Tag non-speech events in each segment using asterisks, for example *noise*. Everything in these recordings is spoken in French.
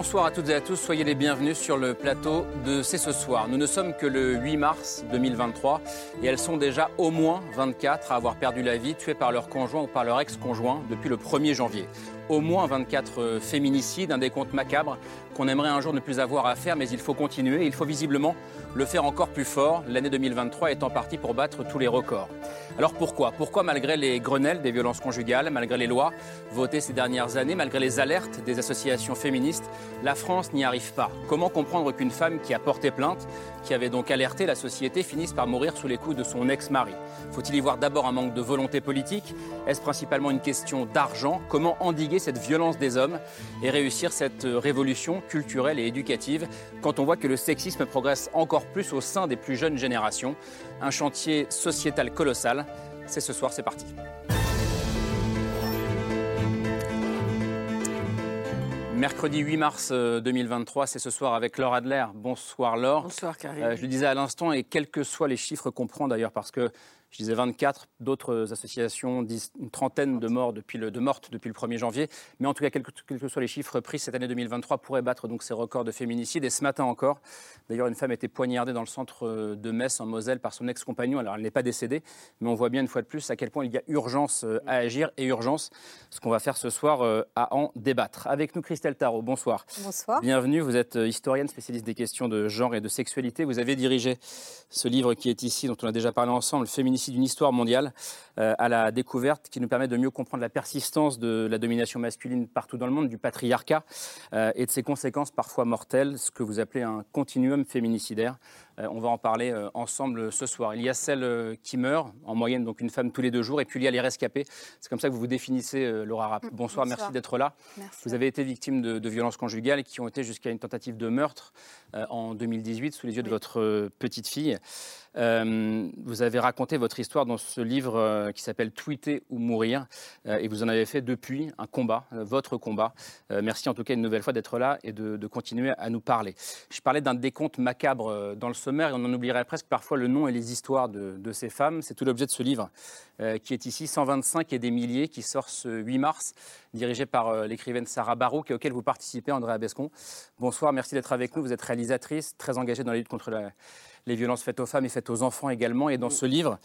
Bonsoir à toutes et à tous, soyez les bienvenus sur le plateau de C'est ce soir. Nous ne sommes que le 8 mars 2023 et elles sont déjà au moins 24 à avoir perdu la vie, tuées par leur conjoint ou par leur ex-conjoint depuis le 1er janvier. Au moins 24 féminicides, un décompte macabre qu'on aimerait un jour ne plus avoir à faire, mais il faut continuer. Il faut visiblement le faire encore plus fort. L'année 2023 est en partie pour battre tous les records. Alors pourquoi? Pourquoi malgré les grenelles des violences conjugales, malgré les lois votées ces dernières années, malgré les alertes des associations féministes, la France n'y arrive pas? Comment comprendre qu'une femme qui a porté plainte, qui avait donc alerté la société, finisse par mourir sous les coups de son ex-mari? Faut-il y voir d'abord un manque de volonté politique? Est-ce principalement une question d'argent? Comment endiguer cette violence des hommes et réussir cette révolution culturelle et éducative quand on voit que le sexisme progresse encore plus au sein des plus jeunes générations? Un chantier sociétal colossal. C'est ce soir, c'est parti. Mercredi 8 mars 2023, c'est ce soir avec Laure Adler. Bonsoir Laure. Bonsoir Karim. Euh, je le disais à l'instant, et quels que soient les chiffres qu'on prend d'ailleurs, parce que je disais 24, d'autres associations disent une trentaine de morts depuis le, de mortes depuis le 1er janvier. Mais en tout cas, quels que, soient les chiffres pris, cette année 2023 pourrait battre donc ces records de féminicide. Et ce matin encore, d'ailleurs, une femme a été poignardée dans le centre de Metz, en Moselle, par son ex-compagnon. Alors, elle n'est pas décédée, mais on voit bien une fois de plus à quel point il y a urgence euh, à agir et urgence, ce qu'on va faire ce soir, euh, à en débattre. Avec nous, Christelle Tarot. Bonsoir. Bonsoir. Bienvenue. Vous êtes historienne, spécialiste des questions de genre et de sexualité. Vous avez dirigé ce livre qui est ici, dont on a déjà parlé ensemble, Féminicide d'une histoire mondiale, euh, à la découverte qui nous permet de mieux comprendre la persistance de la domination masculine partout dans le monde, du patriarcat euh, et de ses conséquences parfois mortelles, ce que vous appelez un continuum féminicidaire. Euh, on va en parler euh, ensemble ce soir. Il y a celle euh, qui meurt, en moyenne donc une femme tous les deux jours, et puis il y a les rescapés. C'est comme ça que vous vous définissez, Laura Rapp. Mm, Bonsoir, bonsoir. merci d'être là. Merci. Vous avez été victime de, de violences conjugales qui ont été jusqu'à une tentative de meurtre euh, en 2018 sous les yeux de votre petite fille. Euh, vous avez raconté votre histoire dans ce livre euh, qui s'appelle Tweeter ou mourir et vous en avez fait depuis un combat, votre combat. Merci en tout cas une nouvelle fois d'être là et de, de continuer à nous parler. Je parlais d'un décompte macabre dans le et on en oublierait presque parfois le nom et les histoires de, ces femmes. C'est tout l'objet de ce livre euh, qui est ici, 125 et des milliers, qui sort ce 8 mars, dirigé par euh, l'écrivaine Sarah Barouk auquel vous participez, Andrea Bescon. Bonsoir, merci d'être avec nous. Vous êtes réalisatrice, très engagée dans la lutte contre la- les violences faites aux femmes et faites aux enfants également. Et dans ce livre,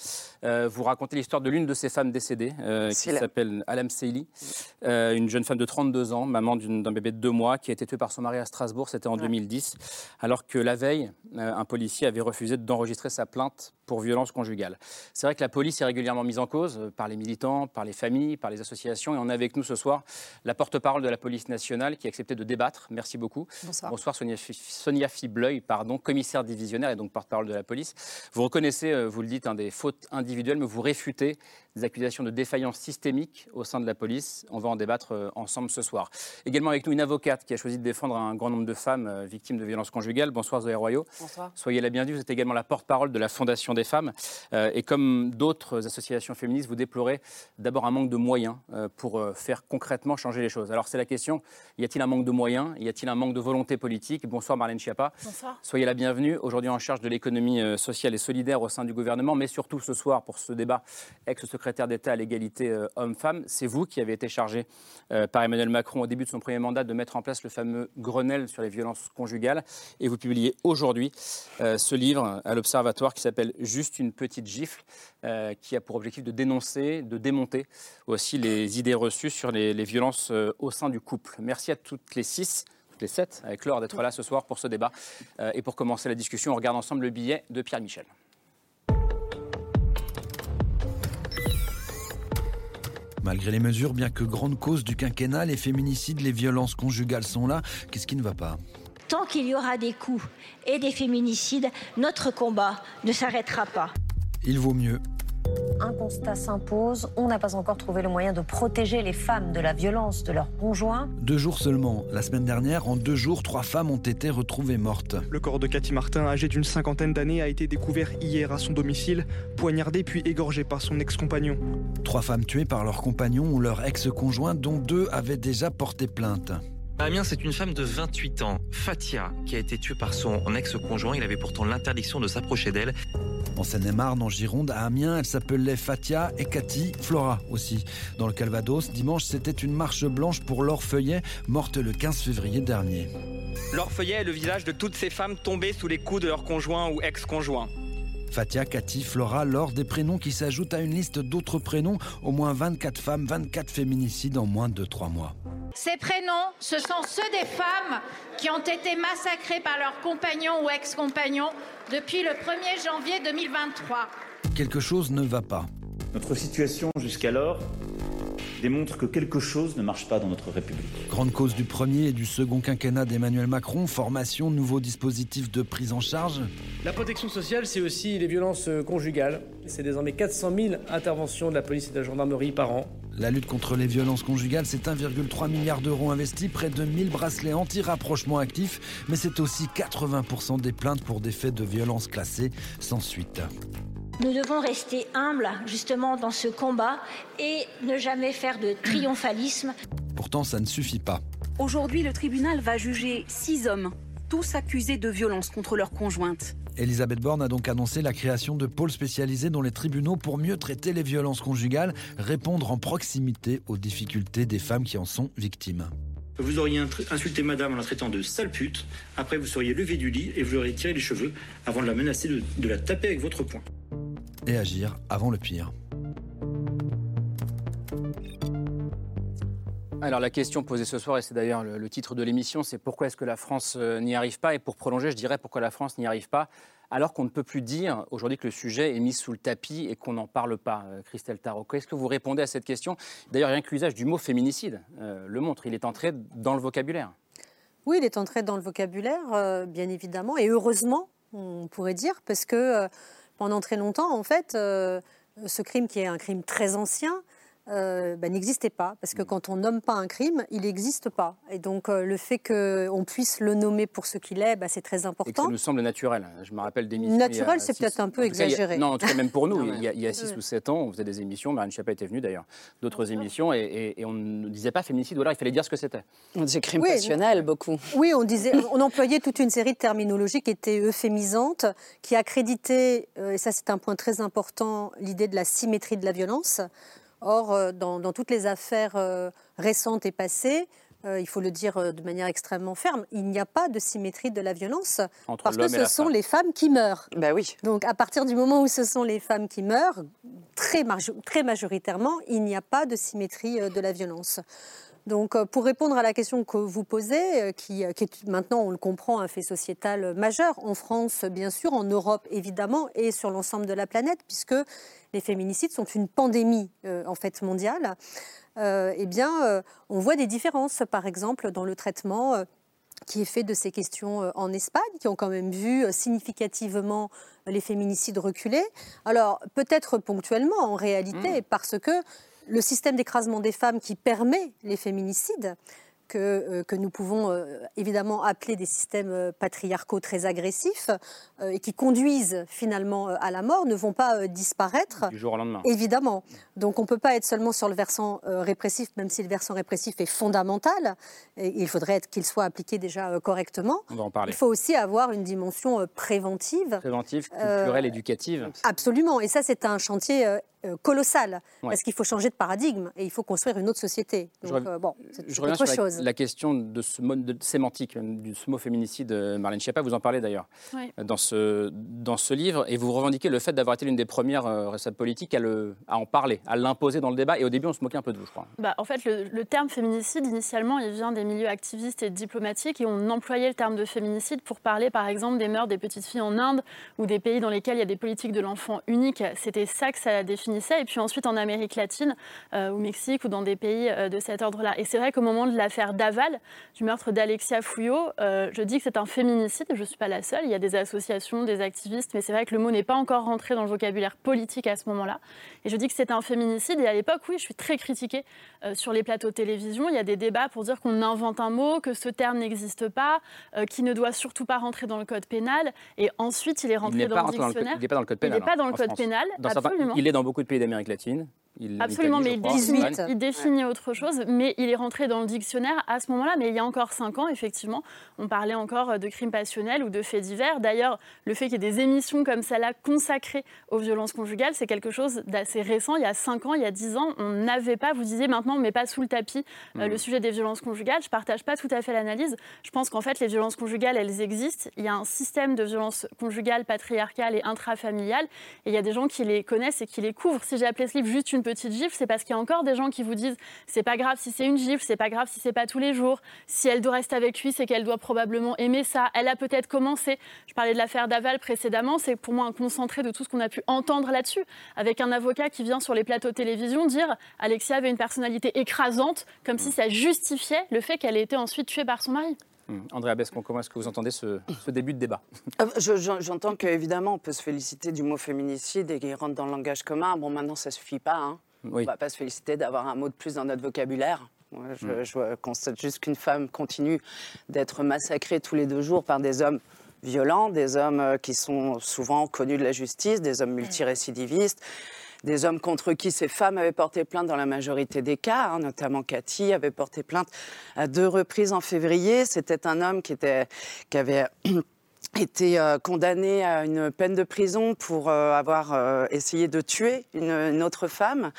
euh, vous racontez l'histoire de l'une de ces femmes décédées, euh, qui s'appelle Alam Seili, euh, une jeune femme de 32 ans, maman d'un bébé de deux mois, qui a été tuée par son mari à Strasbourg, c'était en Ouais. 2010, alors que la veille, un policier avait refusé d'enregistrer sa plainte pour violence conjugale. C'est vrai que la police est régulièrement mise en cause par les militants, par les familles, par les associations. Et on a avec nous ce soir la porte-parole de la police nationale qui a accepté de débattre. Merci beaucoup. Bonsoir. Bonsoir Sonia, Sonia Fibleuil, pardon, commissaire divisionnaire et donc porte-parole de la police. Vous reconnaissez, euh, vous le dites, un des fautes individuelles, mais vous réfutez des accusations de défaillance systémique au sein de la police. On va en débattre euh, ensemble ce soir. Également avec nous une avocate qui a choisi de défendre un grand nombre de femmes euh, victimes de violences conjugales. Bonsoir Zoé Royaux. Bonsoir. Soyez la bienvenue. Vous êtes également la porte-parole de la Fondation des femmes. Et comme d'autres associations féministes, vous déplorez d'abord un manque de moyens pour faire concrètement changer les choses. Alors c'est la question, y a-t-il un manque de moyens? Y a-t-il un manque de volonté politique? Bonsoir Marlène Schiappa. Bonsoir. Soyez la bienvenue, aujourd'hui en charge de l'économie euh, sociale et solidaire au sein du gouvernement, mais surtout ce soir pour ce débat, ex-secrétaire d'État à l'égalité euh, homme-femme. C'est vous qui avez été chargé euh, par Emmanuel Macron au début de son premier mandat de mettre en place le fameux Grenelle sur les violences conjugales. Et vous publiez aujourd'hui ce livre à l'Observatoire qui s'appelle Juste une petite gifle, qui a pour objectif de dénoncer, de démonter aussi les idées reçues sur les, violences au sein du couple. Merci à toutes les six toutes les sept, avec Laure d'être là ce soir pour ce débat. Euh, et pour commencer la discussion, on regarde ensemble le billet de Pierre Michel. Malgré les mesures, bien que grande cause du quinquennat, les féminicides, les violences conjugales sont là. Qu'est-ce qui ne va pas? Tant qu'il y aura des coups et des féminicides, notre combat ne s'arrêtera pas. Il vaut mieux un constat s'impose. On n'a pas encore trouvé le moyen de protéger les femmes de la violence de leurs conjoints. Deux jours seulement. La semaine dernière, en deux jours, trois femmes ont été retrouvées mortes. Le corps de Cathy Martin, âgée d'une cinquantaine d'années, a été découvert hier à son domicile, poignardé puis égorgé par son ex-compagnon. Trois femmes tuées par leurs compagnons ou leur ex-conjoint, dont deux avaient déjà porté plainte. Amiens, c'est une femme de 28 ans, Fatia, qui a été tuée par son ex-conjoint. Il avait pourtant l'interdiction de s'approcher d'elle. En Seine-et-Marne, en Gironde, à Amiens, elle s'appelait Fatia et Cathy, Flora aussi. Dans le Calvados, dimanche, c'était une marche blanche pour Laure Feuillet, morte le 15 février dernier. Laure Feuillet est le visage de toutes ces femmes tombées sous les coups de leurs conjoints ou ex-conjoints. Fatia, Cathy, Flora, Laure, des prénoms qui s'ajoutent à une liste d'autres prénoms. Au moins 24 femmes, 24 féminicides en moins de 3 mois. Ces prénoms, ce sont ceux des femmes qui ont été massacrées par leurs compagnons ou ex-compagnons depuis le 1er janvier 2023. Quelque chose ne va pas. Notre situation jusqu'alors démontre que quelque chose ne marche pas dans notre République. Grande cause du premier et du second quinquennat d'Emmanuel Macron, formation, nouveaux dispositifs de prise en charge. La protection sociale, c'est aussi les violences conjugales. C'est désormais 400 000 interventions de la police et de la gendarmerie par an. La lutte contre les violences conjugales, c'est 1,3 milliard d'euros investis, près de 1000 bracelets anti-rapprochement actifs, mais c'est aussi 80% des plaintes pour des faits de violences classées sans suite. Nous devons rester humbles justement dans ce combat et ne jamais faire de triomphalisme. Pourtant, ça ne suffit pas. Aujourd'hui, le tribunal va juger six hommes, tous accusés de violence contre leur conjointe. Elisabeth Borne a donc annoncé la création de pôles spécialisés dans les tribunaux pour mieux traiter les violences conjugales, répondre en proximité aux difficultés des femmes qui en sont victimes. Vous auriez insulté madame en la traitant de sale pute, après vous seriez levé du lit et vous auriez tiré les cheveux avant de la menacer de, de la taper avec votre poing et agir avant le pire. Alors la question posée ce soir, et c'est d'ailleurs le, titre de l'émission, c'est pourquoi est-ce que la France euh, n'y arrive pas? Et pour prolonger, je dirais pourquoi la France n'y arrive pas, alors qu'on ne peut plus dire aujourd'hui que le sujet est mis sous le tapis et qu'on n'en parle pas. Euh, Christelle Tarot, qu'est-ce que vous répondez à cette question? D'ailleurs, rien que l'usage du mot féminicide euh, le montre, il est entré dans le vocabulaire. Oui, il est entré dans le vocabulaire, bien évidemment, et heureusement, on pourrait dire, parce que pendant très longtemps, en fait, euh, ce crime qui est un crime très ancien, euh, bah, n'existait pas. Parce que mm. quand on nomme pas un crime, il n'existe pas. Et donc euh, le fait qu'on puisse le nommer pour ce qu'il est, bah, c'est très important. Et que ça nous semble naturel. Je me rappelle d'émissions. Naturel, c'est peut-être un peu exagéré. non, en tout cas, même pour *laughs* nous, il y a 6 ou 7 ans, on faisait des émissions. Marine Schiappa était venue d'ailleurs, d'autres émissions, et, on ne disait pas féminicide, ou alors il fallait dire ce que c'était. On disait crime passionnel, beaucoup. Oui, on, disait, *laughs* on employait toute une série de terminologies qui étaient euphémisantes, qui accréditaient, euh, et ça c'est un point très important, l'idée de la symétrie de la violence. Or, euh, dans, toutes les affaires euh, récentes et passées, euh, il faut le dire de manière extrêmement ferme, il n'y a pas de symétrie de la violence parce que ce sont les femmes qui meurent. Bah oui. Donc à partir du moment où ce sont les femmes qui meurent, très, très majoritairement, il n'y a pas de symétrie de la violence. Donc, pour répondre à la question que vous posez, qui, qui, est maintenant, on le comprend, un fait sociétal majeur, en France, bien sûr, en Europe, évidemment, et sur l'ensemble de la planète, puisque les féminicides sont une pandémie euh, en fait mondiale, euh, eh bien, euh, on voit des différences, par exemple, dans le traitement qui est fait de ces questions en Espagne, qui ont quand même vu significativement les féminicides reculer. Alors, peut-être ponctuellement, en réalité, mmh. parce que le système d'écrasement des femmes qui permet les féminicides que, euh, que nous pouvons euh, évidemment appeler des systèmes euh, patriarcaux très agressifs et qui conduisent finalement à la mort ne vont pas disparaître. Du jour au lendemain. Évidemment. Donc on ne peut pas être seulement sur le versant répressif, même si le versant répressif est fondamental. Et il faudrait qu'il soit appliqué déjà correctement. On va en parler. Il faut aussi avoir une dimension préventive. Préventive, culturelle, éducative. Absolument. Et ça, c'est un chantier colossal, parce qu'il faut changer de paradigme et il faut construire une autre société. Donc, je, euh, bon, reviens sur chose. La, question de ce mode de sémantique, de ce mot féminicide, euh, Marlène Schiappa, vous en parlez d'ailleurs dans, ce, dans ce livre, et vous revendiquez le fait d'avoir été l'une des premières responsables politiques à, le, à en parler, à l'imposer dans le débat, et au début on se moquait un peu de vous, je crois. Bah, en fait, le, terme féminicide, initialement, il vient des milieux activistes et diplomatiques, et on employait le terme de féminicide pour parler, par exemple, des meurtres des petites filles en Inde, ou des pays dans lesquels il y a des politiques de l'enfant unique. C'était ça que ça définissait, et puis ensuite en Amérique latine, euh, au Mexique ou dans des pays euh, de cet ordre-là. Et c'est vrai qu'au moment de l'affaire Daval, du meurtre d'Alexia Fouillot. Euh, je dis que c'est un féminicide, je ne suis pas la seule. Il y a des associations, des activistes, mais c'est vrai que le mot n'est pas encore rentré dans le vocabulaire politique à ce moment-là. Et je dis que c'est un féminicide. Et à l'époque, oui, je suis très critiquée euh, sur les plateaux de télévision. Il y a des débats pour dire qu'on invente un mot, que ce terme n'existe pas, euh, qui ne doit surtout pas rentrer dans le code pénal. Et ensuite, il est rentré dans le dictionnaire. il n'est pas dans le code pénal. Il n'est pas dans le code pénal. absolument. il est dans beaucoup de pays d'Amérique latine. Absolument, mais il définit, autre chose, mais il est rentré dans le dictionnaire à ce moment-là. Mais il y a encore cinq ans, effectivement, on parlait encore de crimes passionnels ou de faits divers. D'ailleurs, le fait qu'il y ait des émissions comme celle-là consacrées aux violences conjugales, c'est quelque chose d'assez récent. Il y a cinq ans, il y a dix ans, on n'avait pas, vous disiez maintenant, mais pas sous le tapis, euh, mm. le sujet des violences conjugales. Je ne partage pas tout à fait l'analyse. Je pense qu'en fait, les violences conjugales, elles existent. Il y a un système de violences conjugales, patriarcales et intrafamiliales. Et il y a des gens qui les connaissent et qui les couvrent. Si j'ai appelé ce livre juste une petite gifle, c'est parce qu'il y a encore des gens qui vous disent c'est pas grave si c'est une gifle, c'est pas grave si c'est pas tous les jours. Si elle doit rester avec lui, c'est qu'elle doit probablement aimer ça. Elle a peut-être commencé. Je parlais de l'affaire Daval précédemment, c'est pour moi un concentré de tout ce qu'on a pu entendre là-dessus, avec un avocat qui vient sur les plateaux de télévision dire Alexia avait une personnalité écrasante, comme si ça justifiait le fait qu'elle ait été ensuite tuée par son mari. Hum. André Abescon, comment est-ce que vous entendez ce, début de débat euh, J'entends qu'évidemment, on peut se féliciter du mot féminicide et qu'il rentre dans le langage commun. Bon, maintenant, ça ne suffit pas. Hein. On ne va pas se féliciter d'avoir un mot de plus dans notre vocabulaire. je, mm. je, constate juste qu'une femme continue d'être massacrée tous les deux jours par des hommes violents, des hommes euh, qui sont souvent connus de la justice, des hommes multirécidivistes, des hommes contre qui ces femmes avaient porté plainte dans la majorité des cas, hein, notamment Cathy avait porté plainte à deux reprises en février. C'était un homme qui, était, qui avait été euh, condamné à une peine de prison pour euh, avoir euh, essayé de tuer une, autre femme.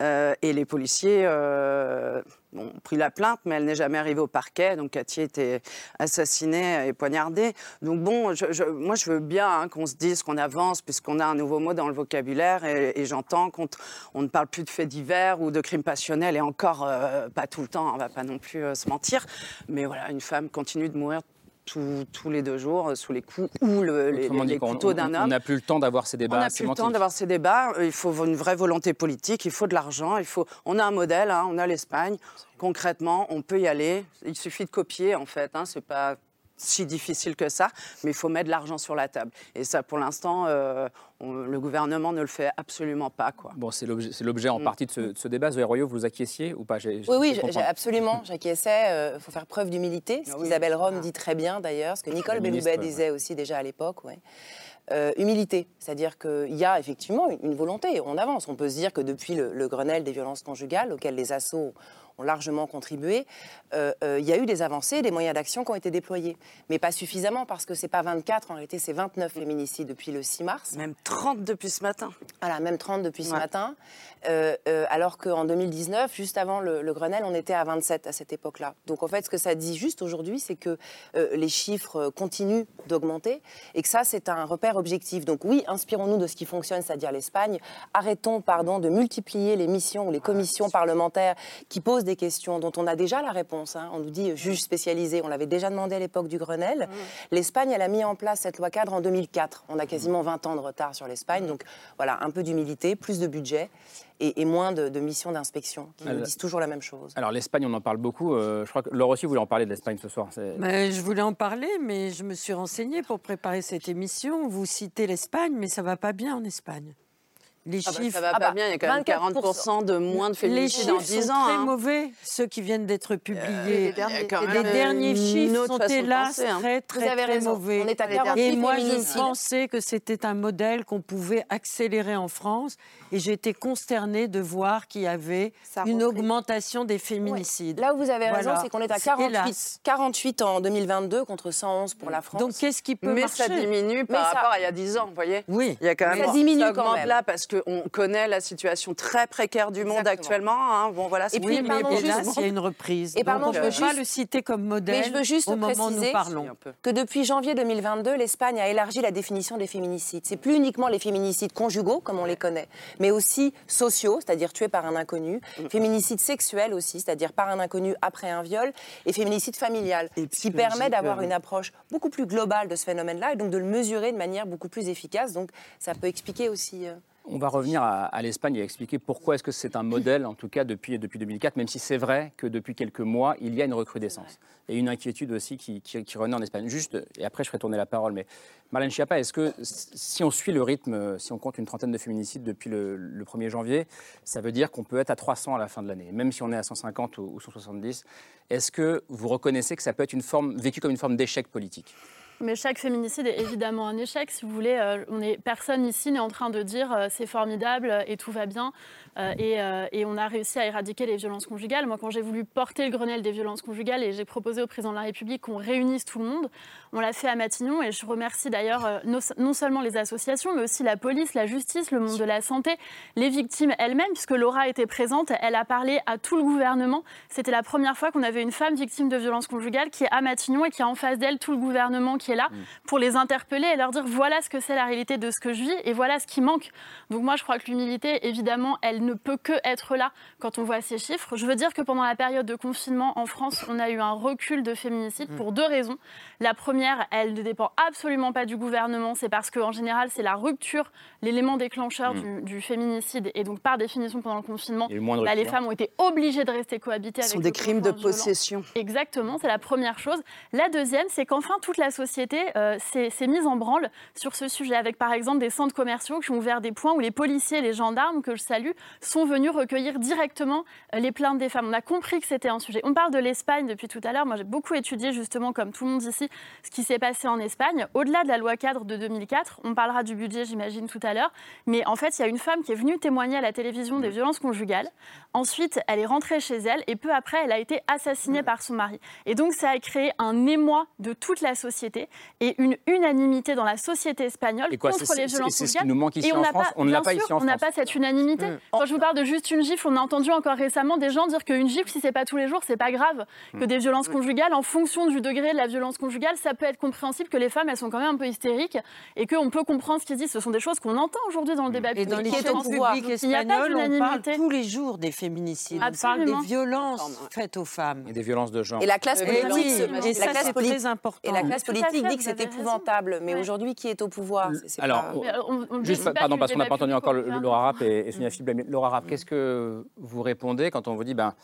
et les policiers ont pris la plainte, mais elle n'est jamais arrivée au parquet. Donc Cathy était assassinée et poignardée. Donc bon, moi je veux bien hein, qu'on se dise qu'on avance, puisqu'on a un nouveau mot dans le vocabulaire. Et, j'entends qu'on on ne parle plus de faits divers ou de crimes passionnels, et encore pas tout le temps, on ne va pas non plus se mentir. Mais voilà, une femme continue de mourir tous les deux jours euh, sous les coups ou le, les, les couteaux d'un homme. On n'a plus le temps d'avoir ces débats. On n'a plus le temps d'avoir ces débats. Il faut une vraie volonté politique, il faut de l'argent, il faut. On a un modèle, hein, on a l'Espagne. Concrètement, on peut y aller. Il suffit de copier en fait. Hein, c'est pas si difficile que ça, mais il faut mettre de l'argent sur la table. Et ça, pour l'instant, euh, le gouvernement ne le fait absolument pas. Quoi. Bon, c'est l'objet en mm. partie de ce, débat. Zoé Royo, vous acquiesciez ou pas? Oui, oui, absolument, j'acquiesçais. Il euh, faut faire preuve d'humilité, ce ah qu'Isabelle Rome ah. dit très bien d'ailleurs, ce que Nicole Belloubet disait aussi déjà à l'époque. Ouais. Euh, humilité, c'est-à-dire qu'il y a effectivement une volonté, on avance. On peut se dire que depuis le, le Grenelle des violences conjugales, auquel les assauts ont largement contribué, euh, euh, il y a eu des avancées, des moyens d'action qui ont été déployés. Mais pas suffisamment parce que c'est pas 24, en réalité c'est 29 féminicides depuis le 6 mars. Même 30 depuis ce matin. Voilà, même 30 depuis ce matin. Euh, alors qu'en 2019, juste avant le, Grenelle, on était à 27 à cette époque-là. Donc en fait, ce que ça dit juste aujourd'hui, c'est que les chiffres continuent d'augmenter et que ça, c'est un repère objectif. Donc oui, inspirons-nous de ce qui fonctionne, c'est-à-dire l'Espagne. Arrêtons, pardon, de multiplier les missions ou les commissions parlementaires qui posent des questions dont on a déjà la réponse. Hein. On nous dit juge spécialisé, on l'avait déjà demandé à l'époque du Grenelle. Mmh. L'Espagne, elle a mis en place cette loi cadre en 2004. On a quasiment 20 ans de retard sur l'Espagne. Donc voilà, un peu d'humilité, plus de budget. Et, moins de, missions d'inspection qui nous disent toujours la même chose. Alors l'Espagne, on en parle beaucoup. Euh, je crois que Laure aussi voulait en parler de l'Espagne ce soir. Mais je voulais en parler, mais je me suis renseignée pour préparer cette émission. Vous citez l'Espagne, mais ça va pas bien en Espagne. Les ah bah, chiffres. ça va pas ah bien, il y a quand même 40% de moins de féminicides en 10 ans. sont très hein. mauvais, ceux qui viennent d'être publiés. Euh, les derniers, les derniers chiffres sont hélas hein. très, très, très mauvais. On est à Et moi, je pensais que c'était un modèle qu'on pouvait accélérer en France. Et j'ai été consternée de voir qu'il y avait une augmentation des féminicides. Là où vous avez raison, c'est qu'on est à 48, 48 en 2022 contre 111 pour la France. Donc qu'est-ce qui peut marcher Mais ça diminue par rapport à il y a 10 ans, vous voyez? Oui. Il y a quand même ça diminue quand même. là parce que on connaît la situation très précaire du monde actuellement. Hein. Bon, voilà, et puis, mais il y a une reprise. Et pardon, je ne veux pas le citer comme modèle mais je veux juste au moment où nous parlons. Que depuis janvier 2022, l'Espagne a élargi la définition des féminicides. C'est plus uniquement les féminicides conjugaux, comme on les connaît, mais aussi sociaux, c'est-à-dire tués par un inconnu, mm. féminicides sexuels aussi, c'est-à-dire par un inconnu après un viol, et féminicide familial, ce qui permet d'avoir une approche beaucoup plus globale de ce phénomène-là et donc de le mesurer de manière beaucoup plus efficace. Donc ça peut expliquer aussi. Euh, On va revenir à, l'Espagne et expliquer pourquoi est-ce que c'est un modèle, en tout cas depuis, depuis 2004, même si c'est vrai que depuis quelques mois, il y a une recrudescence. Et une inquiétude aussi qui, qui, renaît en Espagne. Juste, et après je ferai tourner la parole, mais Marlène Schiappa, est-ce que si on suit le rythme, si on compte une trentaine de féminicides depuis le, 1er janvier, ça veut dire qu'on peut être à 300 à la fin de l'année, même si on est à 150 ou, ou 170 Est-ce que vous reconnaissez que ça peut être une forme, vécu comme une forme d'échec politique? Mais chaque féminicide est évidemment un échec. Si vous voulez, euh, on est, personne ici n'est en train de dire euh, c'est formidable et tout va bien. Euh, euh, et, on a réussi à éradiquer les violences conjugales. Moi, quand j'ai voulu porter le Grenelle des violences conjugales et j'ai proposé au président de la République qu'on réunisse tout le monde, on l'a fait à Matignon. Et je remercie d'ailleurs euh, non seulement les associations, mais aussi la police, la justice, le monde de la santé, les victimes elles-mêmes, puisque Laura était présente. Elle a parlé à tout le gouvernement. C'était la première fois qu'on avait une femme victime de violences conjugales qui est à Matignon et qui a en face d'elle tout le gouvernement qui est là mm. pour les interpeller et leur dire voilà ce que c'est la réalité de ce que je vis et voilà ce qui manque. Donc moi, je crois que l'humilité, évidemment, elle ne peut que être là quand on voit ces chiffres. Je veux dire que pendant la période de confinement en France, on a eu un recul de féminicide pour deux raisons. La première, elle ne dépend absolument pas du gouvernement, c'est parce qu'en général, c'est la rupture, l'élément déclencheur mm. du, féminicide. Et donc, par définition, pendant le confinement, bah, les femmes ont été obligées de rester cohabiter avec Ce sont des crimes de possession. Exactement, c'est la première chose. La deuxième, c'est qu'enfin, toute la société euh, s'est mise en branle sur ce sujet, avec par exemple des centres commerciaux qui ont ouvert des points où les policiers et les gendarmes, que je salue, sont venus recueillir directement euh, les plaintes des femmes. On a compris que c'était un sujet. On parle de l'Espagne depuis tout à l'heure. Moi, j'ai beaucoup étudié justement, comme tout le monde ici, ce qui s'est passé en Espagne. Au-delà de la loi cadre de 2004, on parlera du budget, j'imagine, tout à l'heure. Mais en fait, il y a une femme qui est venue témoigner à la télévision des violences conjugales. Ensuite, elle est rentrée chez elle et peu après, elle a été assassinée par son mari. Et donc, ça a créé un émoi de toute la société et une unanimité dans la société espagnole contre les violences conjugales. Ce qui nous manque ici en France. on n'a pas ici en France. On n'a pas cette unanimité. Quand je vous parle de juste une gifle, on a entendu encore récemment des gens dire qu'une gifle, si c'est pas tous les jours, c'est pas grave. Que mm. des violences conjugales, en fonction du degré de la violence conjugale, ça peut être compréhensible que les femmes, elles sont quand même un peu hystériques et qu'on peut comprendre ce qu'ils disent. Ce sont des choses qu'on entend aujourd'hui dans le débat public. Et dans l'espagnol, on parle tous les jours des féminicides. On parle des violences faites aux femmes. Et des violences de genre. Et la classe politique, et ça, c'est très important. Et la classe politique dit que c'est épouvantable. Mais aujourd'hui, qui est au pouvoir? Alors, juste, pardon, parce qu'on n'a pas entendu encore Laura Rapp et Sonia Fiblem. Laura Rapp, qu'est-ce que vous répondez quand on vous dit, ben,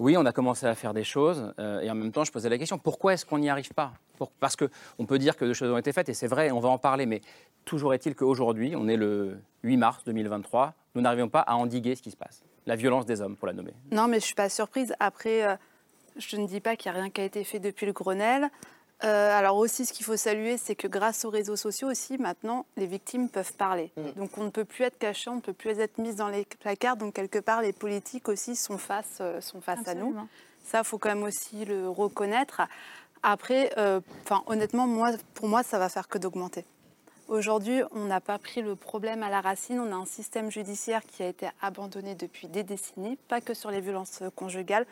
oui, on a commencé à faire des choses, euh, et en même temps, je posais la question, pourquoi est-ce qu'on n'y arrive pas? Parce qu'on peut dire que des choses ont été faites, et c'est vrai, on va en parler, mais toujours est-il qu'aujourd'hui, on est le 8 mars 2023, nous n'arrivons pas à endiguer ce qui se passe, la violence des hommes, pour la nommer. Non, mais je ne suis pas surprise. Après, euh, je ne dis pas qu'il n'y a rien qui a été fait depuis le Grenelle. Euh, alors aussi, ce qu'il faut saluer, c'est que grâce aux réseaux sociaux aussi, maintenant, les victimes peuvent parler. Mm. Donc on ne peut plus être caché, on ne peut plus être mis dans les placards. Donc quelque part, les politiques aussi sont face, euh, sont face à nous. Ça, il faut quand même aussi le reconnaître. Après, euh, honnêtement, moi, pour moi, ça va faire que d'augmenter. Aujourd'hui, on n'a pas pris le problème à la racine. On a un système judiciaire qui a été abandonné depuis des décennies, pas que sur les violences conjugales.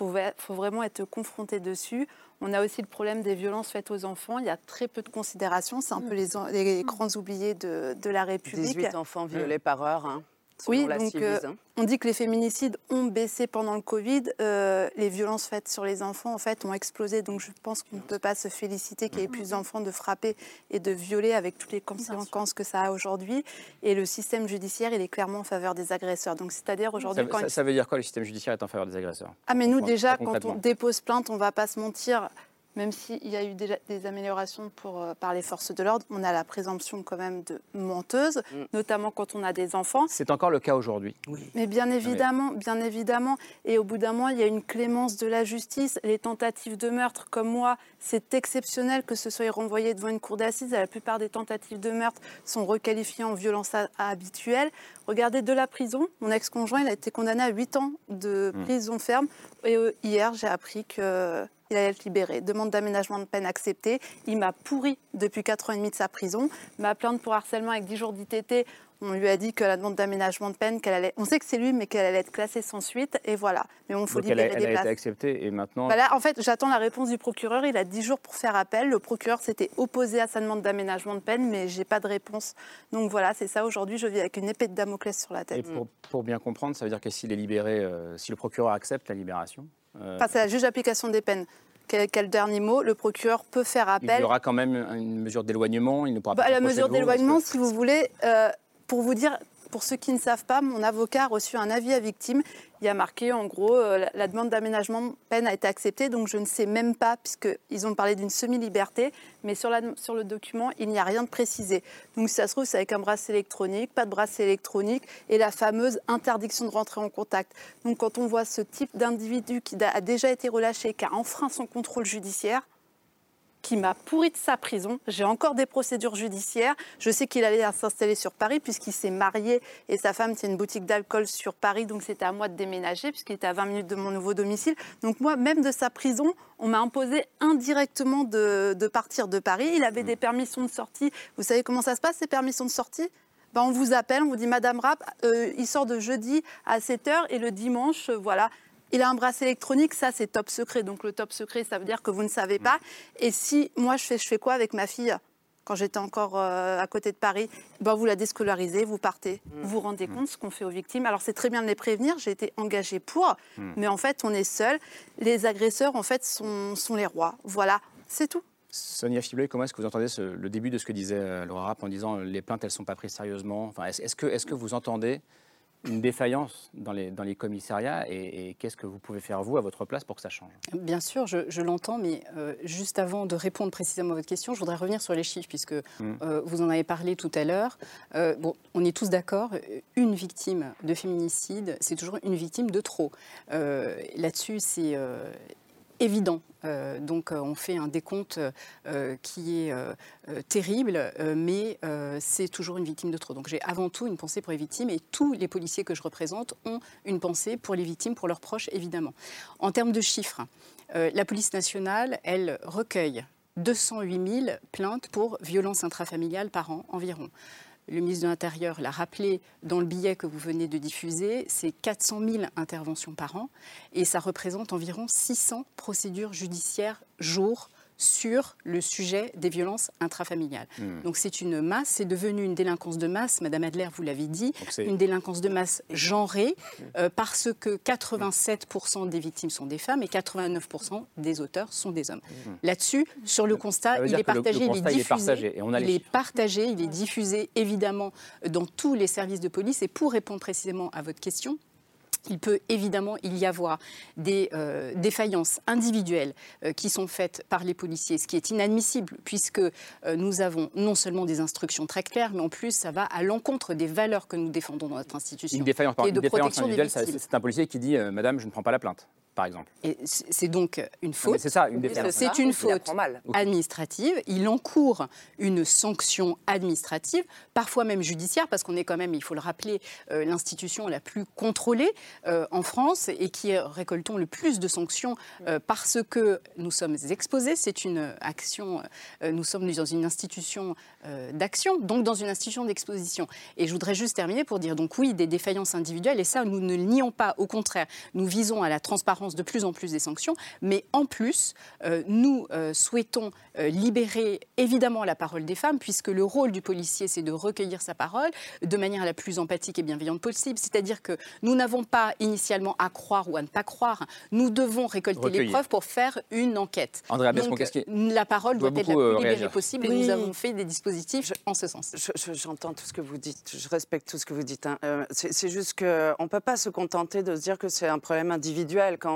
Il faut, vraiment être confronté dessus. On a aussi le problème des violences faites aux enfants. Il y a très peu de considération. C'est un peu les, les grands oubliés de, de, la République. 18 enfants violés par heure. Hein oui, donc euh, on dit que les féminicides ont baissé pendant le Covid. Euh, les violences faites sur les enfants, en fait, ont explosé. Donc je pense qu'on ne peut pas se féliciter qu'il y ait plus d'enfants de frapper et de violer avec toutes les conséquences que ça a aujourd'hui. Et le système judiciaire, il est clairement en faveur des agresseurs. Donc c'est-à-dire aujourd'hui, ça, ça, veut dire quoi le système judiciaire est en faveur des agresseurs? Ah mais nous déjà, quand on dépose plainte, on ne va pas se mentir même s'il y a eu déjà des améliorations pour, euh, par les forces de l'ordre, on a la présomption quand même de menteuse, mm. notamment quand on a des enfants. C'est encore le cas aujourd'hui. Oui. Mais bien ah évidemment, bien évidemment. Et au bout d'un mois, il y a une clémence de la justice. Les tentatives de meurtre, comme moi, c'est exceptionnel que ce soit renvoyé devant une cour d'assises. La plupart des tentatives de meurtre sont requalifiées en violence habituelle. Regardez de la prison. Mon ex-conjoint, il a été condamné à 8 ans de mm. prison ferme. Et euh, hier, j'ai appris que il allait être libéré. Demande d'aménagement de peine acceptée. Il m'a pourri depuis 4 ans et demi de sa prison. Ma plainte pour harcèlement avec 10 jours d'ITT, on lui a dit que la demande d'aménagement de peine, qu'elle allait, on sait que c'est lui, mais qu'elle allait être classée sans suite, et voilà. Mais on faut libérer elle a, elle a été acceptée, et maintenant. Bah en fait, j'attends la réponse du procureur. Il a 10 jours pour faire appel. Le procureur s'était opposé à sa demande d'aménagement de peine, mais j'ai pas de réponse. Donc voilà, c'est ça. Aujourd'hui, je vis avec une épée de Damoclès sur la tête. Et pour, bien comprendre, ça veut dire que s'il est libéré, euh, si le procureur accepte la libération, euh, c'est la juge d'application des peines. Quel, dernier mot Le procureur peut faire appel. Il y aura quand même une mesure d'éloignement. Il ne pourra bah, La mesure d'éloignement, si vous voulez, euh, pour vous dire, pour ceux qui ne savent pas, mon avocat a reçu un avis à victime. Il y a marqué en gros euh, la, demande d'aménagement peine a été acceptée, donc je ne sais même pas, puisqu'ils ont parlé d'une semi-liberté, mais sur, le document, il n'y a rien de précisé. Donc ça se trouve, c'est avec un bracelet électronique, pas de bracelet électronique, et la fameuse interdiction de rentrer en contact. Donc quand on voit ce type d'individu qui a déjà été relâché, qui a enfreint son contrôle judiciaire, qui m'a pourri de sa prison. J'ai encore des procédures judiciaires. Je sais qu'il allait s'installer sur Paris puisqu'il s'est marié et sa femme tient une boutique d'alcool sur Paris. Donc c'était à moi de déménager puisqu'il était à 20 minutes de mon nouveau domicile. Donc moi, même de sa prison, on m'a imposé indirectement de, partir de Paris. Il avait des permissions de sortie. Vous savez comment ça se passe, ces permissions de sortie? Ben, on vous appelle, on vous dit Madame Rapp, euh, il sort de jeudi à 7h et le dimanche, euh, voilà, il a un bracelet électronique, ça c'est top secret. Donc le top secret, ça veut dire que vous ne savez pas. Et si moi je fais, je fais quoi avec ma fille quand j'étais encore euh, à côté de Paris, ben, vous la déscolarisez, vous partez. Vous vous rendez compte ce qu'on fait aux victimes. Alors c'est très bien de les prévenir, j'ai été engagée pour, mais en fait on est seul. Les agresseurs en fait sont, sont les rois. Voilà, c'est tout. Sonia Fiblet, comment est-ce que vous entendez le début de ce que disait euh, Laura Rapp en disant les plaintes elles ne sont pas prises sérieusement? Enfin, Est-ce que, est que vous entendez une défaillance dans les, dans les commissariats et, qu'est-ce que vous pouvez faire, vous, à votre place, pour que ça change? Bien sûr, je, l'entends, mais euh, juste avant de répondre précisément à votre question, je voudrais revenir sur les chiffres, puisque mmh. euh, vous en avez parlé tout à l'heure. Euh, bon, on est tous d'accord, une victime de féminicide, c'est toujours une victime de trop. Là-dessus, c'est évident. Euh, donc euh, on fait un décompte euh, qui est terrible, mais c'est toujours une victime de trop. Donc j'ai avant tout une pensée pour les victimes et tous les policiers que je représente ont une pensée pour les victimes, pour leurs proches évidemment. En termes de chiffres, la police nationale, elle recueille 208 000 plaintes pour violences intrafamiliales par an environ le ministre de l'Intérieur l'a rappelé dans le billet que vous venez de diffuser, c'est 400 000 interventions par an et ça représente environ 600 procédures judiciaires jour sur le sujet des violences intrafamiliales. Hmm. Donc c'est une masse, c'est devenu une délinquance de masse, Madame Adler, vous l'avez dit, une délinquance de masse genrée, euh, parce que 87% des victimes sont des femmes et 89% des auteurs sont des hommes. Hmm. Là-dessus, sur le constat, il est partagé, il est diffusé, il est partagé, il est diffusé évidemment dans tous les services de police. Et pour répondre précisément à votre question, il peut évidemment y avoir des euh, défaillances individuelles euh, qui sont faites par les policiers, ce qui est inadmissible puisque euh, nous avons non seulement des instructions très claires, mais en plus ça va à l'encontre des valeurs que nous défendons dans notre institution. Une défaillance, et de une défaillance individuelle, c'est un policier qui dit Madame, je ne prends pas la plainte par exemple. C'est donc une faute. C'est ça, une défaillance. C'est une faute administrative. Il encourt une sanction administrative, parfois même judiciaire, parce qu'on est quand même, il faut le rappeler, l'institution la plus contrôlée. Euh, en France et qui récoltons le plus de sanctions euh, parce que nous sommes exposés. C'est une action, euh, nous sommes dans une institution d'action, donc dans une institution d'exposition. Et je voudrais juste terminer pour dire donc oui, des défaillances individuelles, et ça, nous ne le nions pas. Au contraire, nous visons à la transparence de plus en plus des sanctions, mais en plus, nous souhaitons libérer évidemment la parole des femmes, puisque le rôle du policier, c'est de recueillir sa parole de manière la plus empathique et bienveillante possible. C'est-à-dire que nous n'avons pas initialement à croire ou à ne pas croire. Nous devons récolter les preuves pour faire une enquête. André Donc, la parole doit, être la plus euh, libérée possible et nous avons fait des dispositifs en ce sens. J'entends tout ce que vous dites, je respecte tout ce que vous dites. Hein. Euh, c'est juste qu'on ne peut pas se contenter de se dire que c'est un problème individuel. Quand,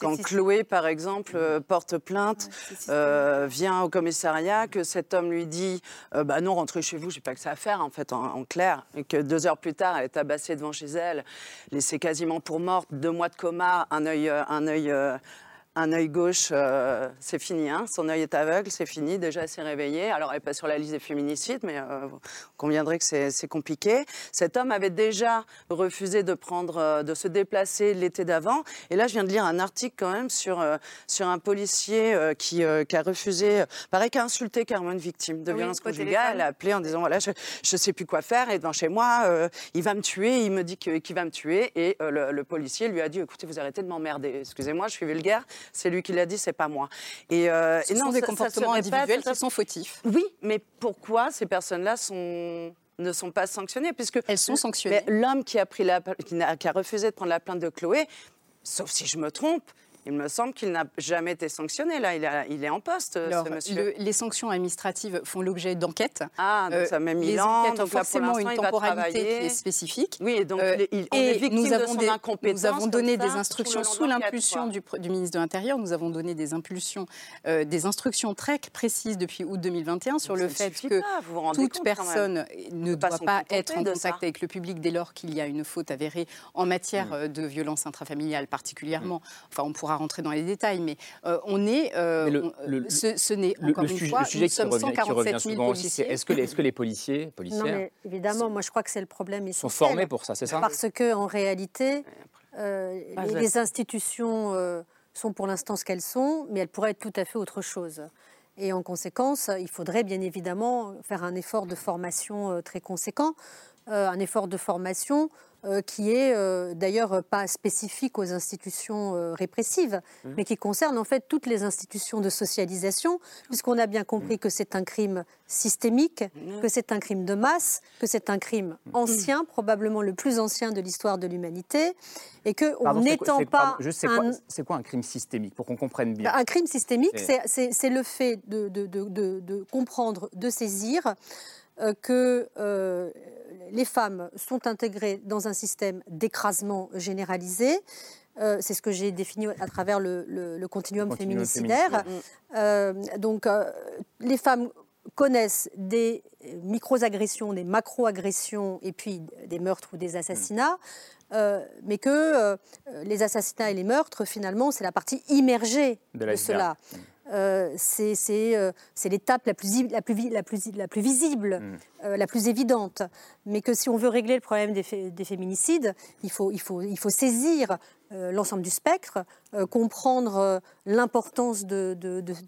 quand Chloé, par exemple, euh, porte plainte, vient au commissariat, que cet homme lui dit bah non, rentrez chez vous, j'ai pas que ça à faire, en fait, en, clair, et que deux heures plus tard, elle est tabassée devant chez elle, laissée quasiment pour morte, deux mois de coma, un œil, euh, un œil euh, un œil gauche, euh, c'est fini. Hein. Son œil est aveugle, c'est fini. Déjà, elle s'est réveillée. Alors, elle n'est pas sur la liste des féminicides, mais euh, vous conviendrez que c'est compliqué. Cet homme avait déjà refusé de, prendre, euh, de se déplacer l'été d'avant. Et là, je viens de lire un article quand même sur, sur un policier qui, qui, a refusé, pareil, qui a insulté carrément une victime de violence conjugale. Elle a appelé en disant voilà, je ne sais plus quoi faire. Et devant chez moi, il va me tuer. Il me dit qu'il va me tuer. Et le, le policier lui a dit écoutez, vous arrêtez de m'emmerder. Excusez-moi, je suis vulgaire c'est lui qui l'a dit, c'est pas moi. Et, euh, Ce sont des comportements individuels qui sont fautifs. Oui, mais pourquoi ces personnes-là sont ne sont pas sanctionnées? Puisque elles sont sanctionnées. L'homme qui a pris la, qui a refusé de prendre la plainte de Chloé, sauf si je me trompe, Il me semble qu'il n'a jamais été sanctionné. Là, il, il est en poste, ce monsieur. les sanctions administratives font l'objet d'enquêtes. Ah, donc ça met mille ans. Donc forcément une temporalité qui est spécifique. Oui, donc il, est victime nous avons de son des, incompétence. Nous avons donné des instructions sous l'impulsion du, du, ministre de l'Intérieur. Nous avons donné des impulsions, euh, des instructions très précises depuis août 2021 sur le fait que toute personne ne doit pas être en contact avec le public dès lors qu'il y a une faute avérée en matière mm. euh, de violence intrafamiliale particulièrement. Enfin, on pourra rentrer dans les détails, mais euh, on est. ce, n'est encore une fois, nous sommes 147 000 policiers. Est-ce que, est que, les policiers, policières, non, mais évidemment, moi je crois que c'est le problème. Sont formés pour ça, c'est ça Parce que en réalité, les, institutions sont pour l'instant ce qu'elles sont, mais elles pourraient être tout à fait autre chose. Et en conséquence, il faudrait bien évidemment faire un effort de formation euh, très conséquent, euh, un effort de formation euh, qui est d'ailleurs pas spécifique aux institutions répressives, mmh. mais qui concerne en fait toutes les institutions de socialisation, puisqu'on a bien compris mmh. que c'est un crime systémique, mmh. que c'est un crime de masse, que c'est un crime ancien, probablement le plus ancien de l'histoire de l'humanité, et que on n'étend pas. C'est quoi, un crime systémique pour qu'on comprenne bien? Un crime systémique, c'est le fait de, de, de, de, comprendre, de saisir euh, que euh, les femmes sont intégrées dans un système d'écrasement généralisé. Euh, c'est ce que j'ai défini à travers le, continuum, féminicidaire. donc, les femmes connaissent des micro-agressions, des macro-agressions et puis des meurtres ou des assassinats, mais que les assassinats et les meurtres, finalement, c'est la partie immergée de, cela. Euh, euh, c'est l'étape la plus, la, plus, la, plus, la plus visible, euh, la plus évidente. Mais que si on veut régler le problème des, des féminicides, il faut, il faut, il faut saisir euh, l'ensemble du spectre, euh, comprendre euh, l'importance de,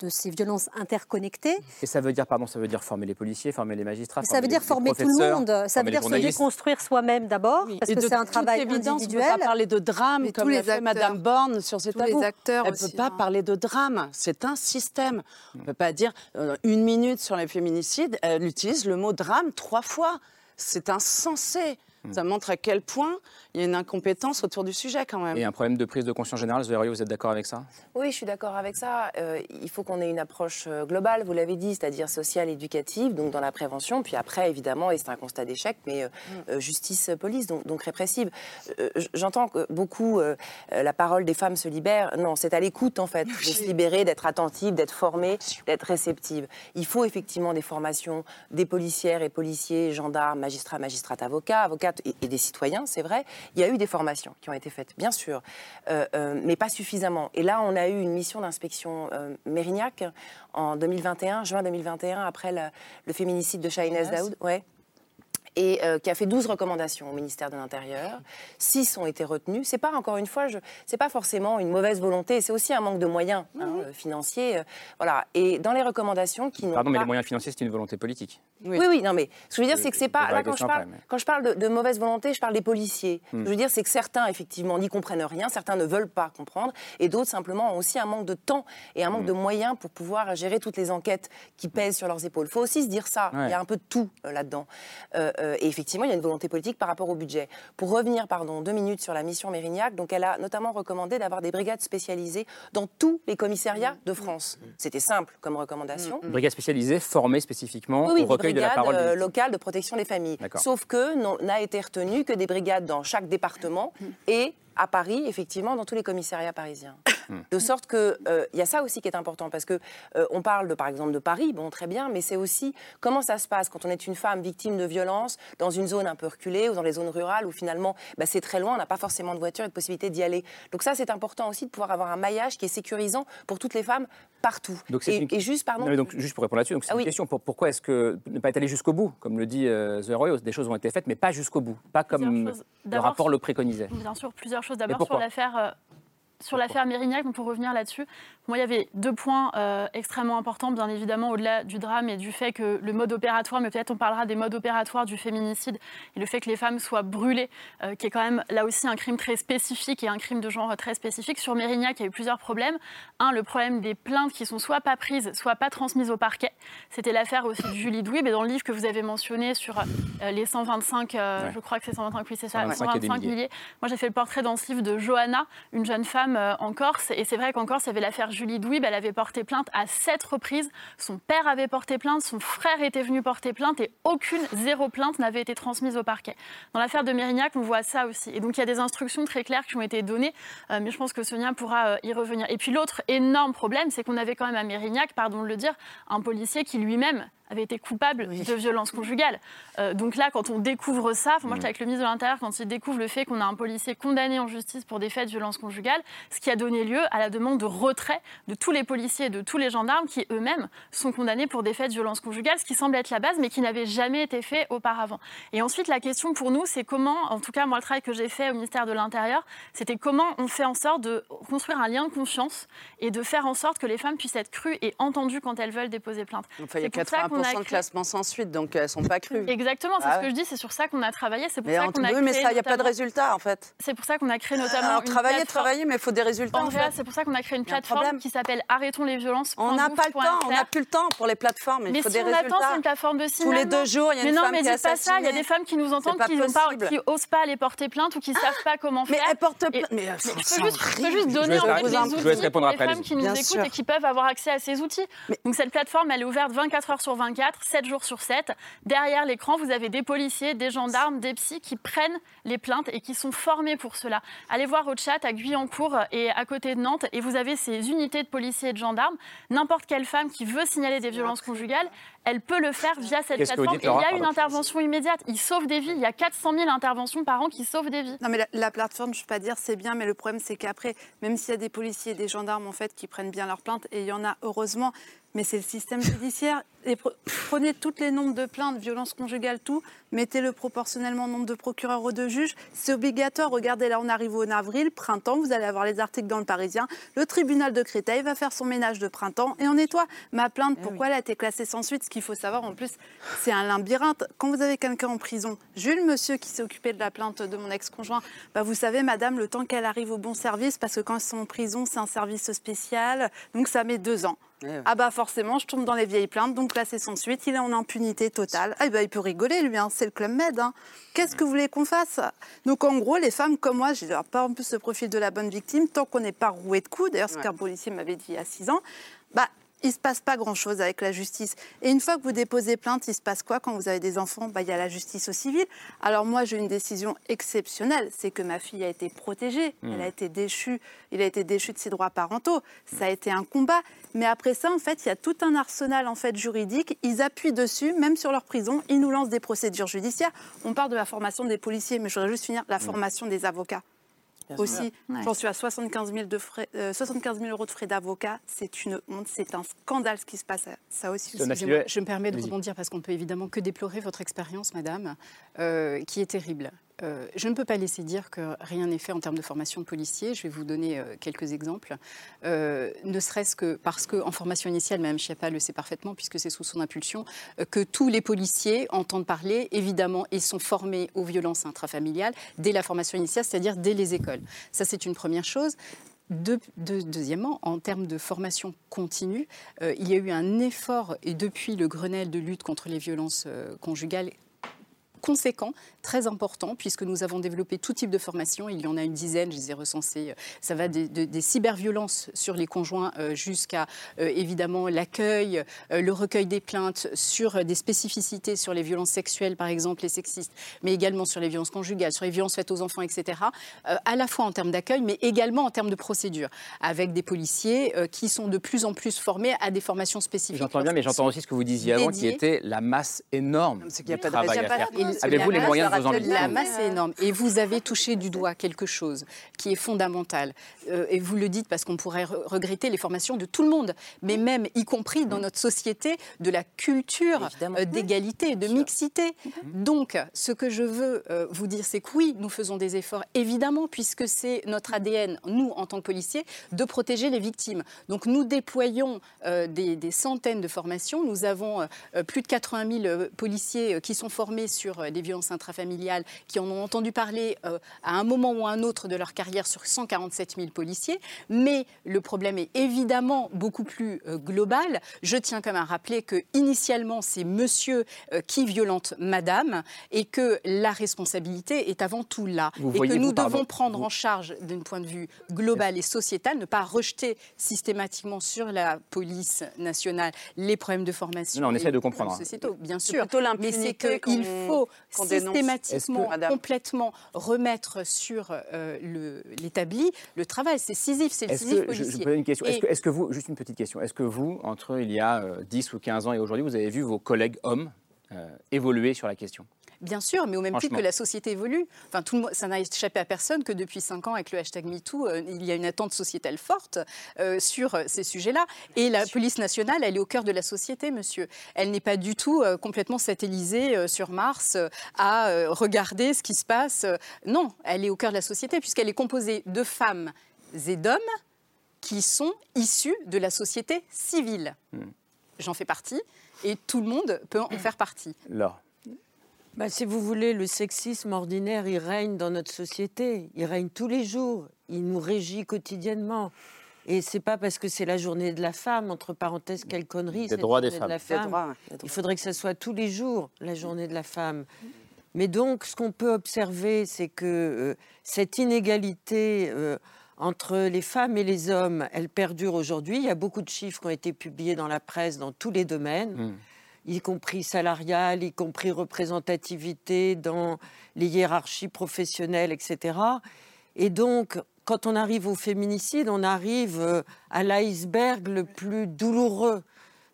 ces violences interconnectées. Et ça veut dire, pardon, ça veut dire former les policiers, former les magistrats. Ça veut dire former tout le monde. Ça veut dire se déconstruire soi-même d'abord, parce que c'est un travail évidence, individuel. On ne peut pas parler de drame comme l'a fait Madame Borne sur ses tabous. Elle ne peut pas hein. parler de drame. C'est un système. On ne peut pas dire une minute sur les féminicides. Elle utilise le mot drame trois fois. C'est insensé. Hmm. Ça montre à quel point il y a une incompétence autour du sujet quand même. Et un problème de prise de conscience générale, vous êtes d'accord avec ça? Oui, je suis d'accord avec ça. Euh, il faut qu'on ait une approche euh, globale, vous l'avez dit, c'est-à-dire sociale, éducative, donc dans la prévention, puis après, évidemment, et c'est un constat d'échec, mais euh, mm. justice, police, donc, donc répressive. J'entends que beaucoup, la parole des femmes se libère. Non, c'est à l'écoute, en fait, de se libérer, d'être attentive, d'être formée, d'être réceptive. Il faut effectivement des formations des policières et policiers, gendarmes, magistrats, magistrates, avocats, et des citoyens, c'est vrai. Il y a eu des formations qui ont été faites, bien sûr, euh, euh, mais pas suffisamment. Et là, on a eu une mission d'inspection euh, Mérignac en 2021, juin 2021, après le féminicide de Shahinez Daoud. Ouais et euh, qui a fait 12 recommandations au ministère de l'Intérieur. 6 ont été retenues. C'est pas, encore une fois, je, c'est pas forcément une mauvaise volonté, c'est aussi un manque de moyens hein, euh, financiers. Euh, voilà. Et dans les recommandations qui n'ont Pardon, mais les moyens financiers, c'est une volonté politique. Oui. oui, non, mais ce que je veux dire, c'est que c'est pas. Là, quand, je parle, quand je parle de, mauvaise volonté, je parle des policiers. Ce que je veux dire, c'est que certains, effectivement, n'y comprennent rien, certains ne veulent pas comprendre, et d'autres, simplement, ont aussi un manque de temps et un manque hmm. de moyens pour pouvoir gérer toutes les enquêtes qui pèsent sur leurs épaules. Il faut aussi se dire ça. Il y a un peu de tout là-dedans. Euh, et effectivement, il y a une volonté politique par rapport au budget. Pour revenir, pardon, deux minutes sur la mission Mérignac, donc elle a notamment recommandé d'avoir des brigades spécialisées dans tous les commissariats de France. C'était simple comme recommandation. Une brigade spécialisée formée spécifiquement au recueil de la parole euh, locale de protection des familles. Sauf que n'a été retenu que des brigades dans chaque département et à Paris, effectivement, dans tous les commissariats parisiens. *laughs* Hmm. De sorte que il euh, y a ça aussi qui est important parce que euh, on parle de par exemple de Paris, bon très bien, mais c'est aussi comment ça se passe quand on est une femme victime de violence dans une zone un peu reculée ou dans les zones rurales où finalement bah, c'est très loin, on n'a pas forcément de voiture et de possibilité d'y aller. Donc ça c'est important aussi de pouvoir avoir un maillage qui est sécurisant pour toutes les femmes partout. Donc et, juste pardon. donc juste pour répondre là-dessus, donc c'est ah une question pourquoi est-ce que ne pas être allé jusqu'au bout, comme le dit euh, The Royals, des choses ont été faites mais pas jusqu'au bout, pas comme le rapport le préconisait. Bien sûr, plusieurs choses. D'abord sur l'affaire sur l'affaire Mérignac, on peut revenir là-dessus. Moi, il y avait deux points euh, extrêmement importants, bien évidemment, au-delà du drame et du fait que le mode opératoire, mais peut-être on parlera des modes opératoires du féminicide et le fait que les femmes soient brûlées, euh, qui est quand même là aussi un crime très spécifique et un crime de genre très spécifique. Sur Mérignac, il y a eu plusieurs problèmes. Un, le problème des plaintes qui sont soit pas prises, soit pas transmises au parquet. C'était l'affaire aussi de Julie Douy, mais dans le livre que vous avez mentionné sur euh, les 125, je crois que c'est 125, oui, c'est ça, 125 milliers. Moi, j'ai fait le portrait dans ce livre de Johanna, une jeune femme femme en Corse. Et c'est vrai qu'en Corse, il y avait l'affaire Julie Douib. Elle avait porté plainte à sept reprises. Son père avait porté plainte, son frère était venu porter plainte et aucune, zéro plainte n'avait été transmise au parquet. Dans l'affaire de Mérignac, on voit ça aussi. Et donc il y a des instructions très claires qui ont été données, mais je pense que Sonia pourra y revenir. Et puis l'autre énorme problème, c'est qu'on avait quand même à Mérignac, pardon de le dire, un policier qui lui-même avait été coupable de violence conjugale. Euh, donc là, quand on découvre ça, moi, j'étais mm. avec le ministre de l'Intérieur, quand il découvre le fait qu'on a un policier condamné en justice pour des faits de violence conjugale, ce qui a donné lieu à la demande de retrait de tous les policiers et de tous les gendarmes qui eux-mêmes sont condamnés pour des faits de violence conjugale, ce qui semble être la base, mais qui n'avait jamais été fait auparavant. Et ensuite, la question pour nous, c'est comment, en tout cas, moi, le travail que j'ai fait au ministère de l'Intérieur, c'était comment on fait en sorte de construire un lien de confiance et de faire en sorte que les femmes puissent être crues et entendues quand elles veulent déposer plainte. c'est pour ça de classement sans suite, donc elles ne sont pas crues. Exactement, c'est ah ce que je dis, c'est sur ça qu'on a travaillé. C'est pour ça qu'on a créé. mais il n'y a pas de résultat en fait. C'est pour ça qu'on a créé notamment. Alors, travailler, travailler, mais il faut des résultats. En fait. c'est pour ça qu'on a créé une plateforme qui s'appelle Arrêtons les violences. On n'a pas le temps, on n'a plus le temps pour les plateformes. Il faut des résultats. Mais si attend, c'est une plateforme de signalement. Tous les deux jours, il y a une mais femme non, mais dites pas ça. Il y a des femmes qui nous entendent, qui n'osent pas aller porter plainte ou qui ne savent pas comment faire. Mais elles portent plainte. Mais je peux juste donner les outils aux femmes qui nous écoutent et qui peuvent avoir accès à ces outils. Donc cette plateforme, elle est ouverte 24 heures sur 24, 7 jours sur 7. Derrière l'écran, vous avez des policiers, des gendarmes, des psys qui prennent les plaintes et qui sont formés pour cela. Allez voir au chat à Guyancourt et à côté de Nantes et vous avez ces unités de policiers et de gendarmes. N'importe quelle femme qui veut signaler des violences conjugales, elle peut le faire via cette plateforme. Et il y a une intervention immédiate. Il sauve des vies. Il y a 400 000 interventions par an qui sauvent des vies. Non, mais la, plateforme, je ne peux pas dire c'est bien, mais le problème, c'est qu'après, même s'il y a des policiers et des gendarmes en fait qui prennent bien leurs plaintes, et il y en a heureusement, mais c'est le système judiciaire. Et prenez toutes les nombres de plaintes, violences conjugales, tout, mettez-le proportionnellement au nombre de procureurs ou de juges. C'est obligatoire. Regardez, là, on arrive au avril, printemps, vous allez avoir les articles dans le Parisien. Le tribunal de Créteil va faire son ménage de printemps et on nettoie. Ma plainte, eh pourquoi elle a été classée sans suite? Ce qu'il faut savoir, en plus, c'est un labyrinthe. Quand vous avez quelqu'un en prison, Jules, monsieur qui s'est occupé de la plainte de mon ex-conjoint, bah, vous savez, madame, le temps qu'elle arrive au bon service, parce que quand ils sont en prison, c'est un service spécial, donc ça met deux ans. Ah bah forcément, je tombe dans les vieilles plaintes, donc là c'est sans suite, il est en impunité totale. Ah bah il peut rigoler lui, hein, c'est le Club Med. Hein. Qu'est-ce que vous voulez qu'on fasse? Donc en gros, les femmes comme moi, j'ai pas en plus le profil de la bonne victime, tant qu'on n'est pas roué de coups, d'ailleurs ce qu'un policier m'avait dit il y a six ans, bah il ne se passe pas grand-chose avec la justice. Et une fois que vous déposez plainte, il se passe quoi quand vous avez des enfants? Bah, Il y a la justice au civil. Alors moi, j'ai une décision exceptionnelle, c'est que ma fille a été protégée, mmh. elle a été déchue, il a été déchu de ses droits parentaux. Ça a été un combat. Mais après ça, en fait, il y a tout un arsenal en fait juridique. Ils appuient dessus, même sur leur prison. Ils nous lancent des procédures judiciaires. On parle de la formation des policiers, mais je voudrais juste finir la mmh. formation des avocats aussi. J'en suis à 75 000, de frais, 75 euh, euros de frais d'avocat. C'est une honte, c'est un scandale ce qui se passe. Ça aussi. Je me permets de rebondir parce qu'on peut évidemment que déplorer votre expérience, madame, euh, qui est terrible. Euh, je ne peux pas laisser dire que rien n'est fait en termes de formation de policiers. Je vais vous donner euh, quelques exemples. Euh, ne serait-ce que parce qu'en formation initiale, Mme Chiappa le sait parfaitement, puisque c'est sous son impulsion, que tous les policiers entendent parler, évidemment, et sont formés aux violences intrafamiliales dès la formation initiale, c'est-à-dire dès les écoles. Ça, c'est une première chose. deuxièmement, en termes de formation continue, il y a eu un effort, et depuis le Grenelle de lutte contre les violences conjugales, conséquent, très important, puisque nous avons développé tout type de formation. Il y en a une dizaine, je les ai recensées. Ça va des, des cyberviolences sur les conjoints euh, jusqu'à euh, évidemment l'accueil, euh, le recueil des plaintes, sur des spécificités sur les violences sexuelles, par exemple, les sexistes, mais également sur les violences conjugales, sur les violences faites aux enfants, etc. à la fois en termes d'accueil, mais également en termes de procédure, avec des policiers qui sont de plus en plus formés à des formations spécifiques. J'entends bien, mais j'entends aussi ce que vous disiez avant, qui était la masse énorme. C'est qu'il n'y a pas de travail à faire. Avez-vous les moyens de vos ambitions La masse est énorme. Et vous avez touché du doigt quelque chose qui est fondamental. Euh, et vous le dites parce qu'on pourrait regretter les formations de tout le monde, mais même, y compris dans notre société, de la culture euh, d'égalité, de mixité. Donc, ce que je veux euh, vous dire, c'est que oui, nous faisons des efforts, évidemment, puisque c'est notre ADN, nous, en tant que policiers, de protéger les victimes. Donc, nous déployons des, des, centaines de formations. Nous avons plus de 80 000 policiers qui sont formés sur sur les violences intrafamiliales, qui en ont entendu parler à un moment ou à un autre de leur carrière sur 147 000 policiers. Mais le problème est évidemment beaucoup plus global. Je tiens quand même à rappeler que initialement, c'est monsieur qui violente madame et que la responsabilité est avant tout là. et que nous devons prendre en charge d'un point de vue global et sociétal, ne pas rejeter systématiquement sur la police nationale les problèmes de formation. Non, on essaie de comprendre. bien sûr. Mais c'est qu'il faut systématiquement, complètement remettre sur euh, l'établi le travail? C'est Sisyphe, c'est le Sisyphe policier. Je, une question. Est-ce que, vous, juste une petite question, est-ce que vous, entre il y a 10 euh, ou 15 ans et aujourd'hui, vous avez vu vos collègues hommes euh, évoluer sur la question? Bien sûr, mais au même titre que la société évolue. Enfin, tout le ça n'a échappé à personne que depuis cinq ans, avec le hashtag MeToo, euh, il y a une attente sociétale forte euh, sur ces sujets-là. Et la police nationale, elle est au cœur de la société, monsieur. Elle n'est pas du tout euh, complètement satellisée sur Mars à regarder ce qui se passe. non, elle est au cœur de la société puisqu'elle est composée de femmes et d'hommes qui sont issus de la société civile. Hmm. J'en fais partie et tout le monde peut en faire partie. Là. Bah, si vous voulez, le sexisme ordinaire, il règne dans notre société. Il règne tous les jours. Il nous régit quotidiennement. Et c'est pas parce que c'est la journée de la femme, entre parenthèses, quelle connerie, c'est droits des femmes. De la femme. Il faudrait que ce soit tous les jours la journée de la femme. Mais donc, ce qu'on peut observer, c'est que euh, cette inégalité euh, entre les femmes et les hommes, elle perdure aujourd'hui. Il y a beaucoup de chiffres qui ont été publiés dans la presse dans tous les domaines. Hmm y compris salariale, y compris représentativité dans les hiérarchies professionnelles, etc. Et donc, quand on arrive au féminicide, on arrive euh, à l'iceberg le plus douloureux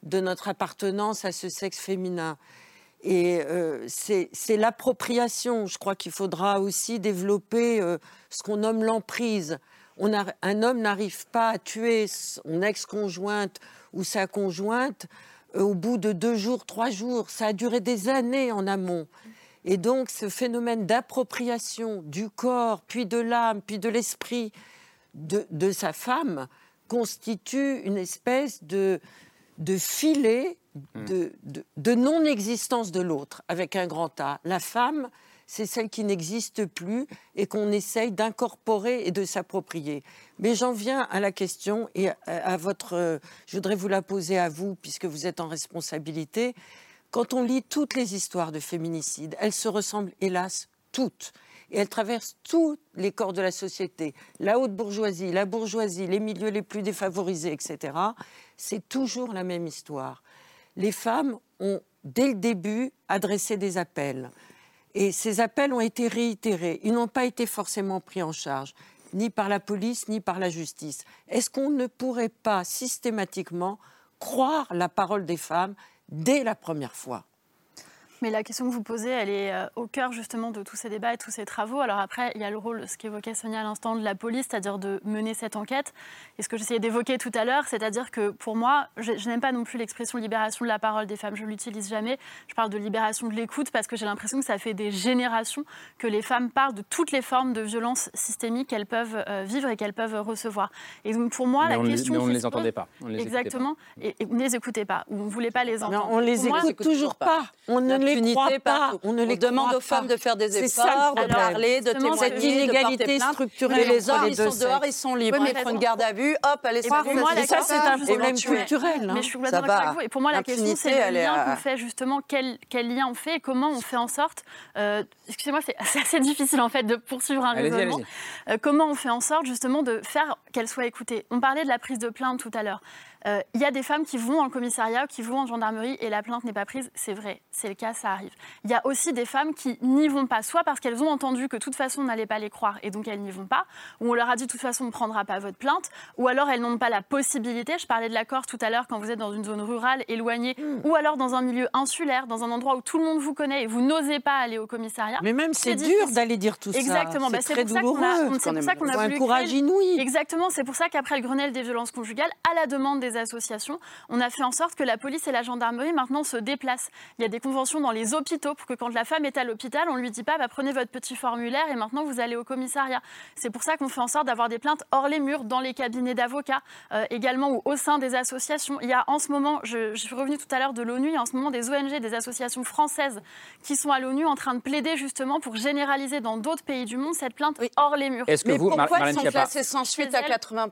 de notre appartenance à ce sexe féminin. Et euh, c'est l'appropriation. Je crois qu'il faudra aussi développer euh, ce qu'on nomme l'emprise. un homme n'arrive pas à tuer son ex-conjointe ou sa conjointe au bout de deux jours, trois jours. Ça a duré des années en amont. Et donc ce phénomène d'appropriation du corps, puis de l'âme, puis de l'esprit de, sa femme constitue une espèce de, de filet hmm. de, de non-existence de l'autre, avec un grand A. La femme, c'est celle qui n'existe plus et qu'on essaye d'incorporer et de s'approprier. Mais j'en viens à la question et à, votre. Je voudrais vous la poser à vous, puisque vous êtes en responsabilité. Quand on lit toutes les histoires de féminicide, elles se ressemblent hélas toutes. Et elles traversent tous les corps de la société. La haute bourgeoisie, la bourgeoisie, les milieux les plus défavorisés, etc. C'est toujours la même histoire. Les femmes ont, dès le début, adressé des appels. Et ces appels ont été réitérés. Ils n'ont pas été forcément pris en charge, ni par la police, ni par la justice. Est-ce qu'on ne pourrait pas systématiquement croire la parole des femmes dès la première fois? Mais la question que vous posez, elle est euh, au cœur justement de tous ces débats et tous ces travaux. Alors après, il y a le rôle, ce qu'évoquait Sonia à l'instant, de la police, c'est-à-dire de mener cette enquête. Et ce que j'essayais d'évoquer tout à l'heure, c'est-à-dire que pour moi, je, n'aime pas non plus l'expression libération de la parole des femmes. Je l'utilise jamais. Je parle de libération de l'écoute parce que j'ai l'impression que ça fait des générations que les femmes parlent de toutes les formes de violence systémique qu'elles peuvent euh, vivre et qu'elles peuvent recevoir. Et donc pour moi, la question. mais on ne les entendait pas. Exactement. Et, on ne les écoutait pas. Ou on ne voulait pas les entendre. on les écoute toujours pas. On ne les pas. On ne les demande aux femmes de faire des efforts, de parler, de témoigner, Cette inégalité structurelle. Les hommes, ils sont dehors, ils sont libres. Ils font une garde à vue, hop, allez, ça, c'est un problème culturel. Mais je suis d'accord avec vous. Et pour moi, la question, c'est le lien qu'on fait justement, quel lien on fait et comment on fait en sorte. Euh, excusez-moi, c'est *laughs* assez difficile en fait de poursuivre un raisonnement. Euh, comment on fait en sorte justement de faire qu'elle soit écoutée? On parlait de la prise de plainte tout à l'heure. Euh, il y a des femmes qui vont en commissariat, qui vont en gendarmerie et la plainte n'est pas prise. C'est vrai, c'est le cas, ça arrive. Il y a aussi des femmes qui n'y vont pas, soit parce qu'elles ont entendu que de toute façon on n'allait pas les croire et donc elles n'y vont pas, ou on leur a dit de toute façon on ne prendra pas votre plainte, ou alors elles n'ont pas la possibilité. Je parlais de l'accord tout à l'heure quand vous êtes dans une zone rurale, éloignée, hmm. ou alors dans un milieu insulaire, dans un endroit où tout le monde vous connaît et vous n'osez pas aller au commissariat. Mais même c'est dur d'aller dire tout ça. Exactement. C'est bah, très douloureux. C'est pour ça qu'on a, un courage inouï. Exactement. C'est pour ça qu'après le Grenelle des violences conjugales, à la demande des associations, on a fait en sorte que la police et la gendarmerie maintenant se déplacent. Il y a des conventions dans les hôpitaux pour que quand la femme est à l'hôpital, on ne lui dit pas bah, prenez votre petit formulaire et maintenant vous allez au commissariat. C'est pour ça qu'on fait en sorte d'avoir des plaintes hors les murs, dans les cabinets d'avocats, euh, également ou au sein des associations. Il y a en ce moment, je, je suis revenue tout à l'heure de l'ONU, il y a en ce moment des ONG, des associations françaises qui sont à l'ONU en train de plaider justement pour généraliser dans d'autres pays du monde cette plainte hors les murs. Est-ce que Mais vous, pourquoi Mar sont classés sans suite à 80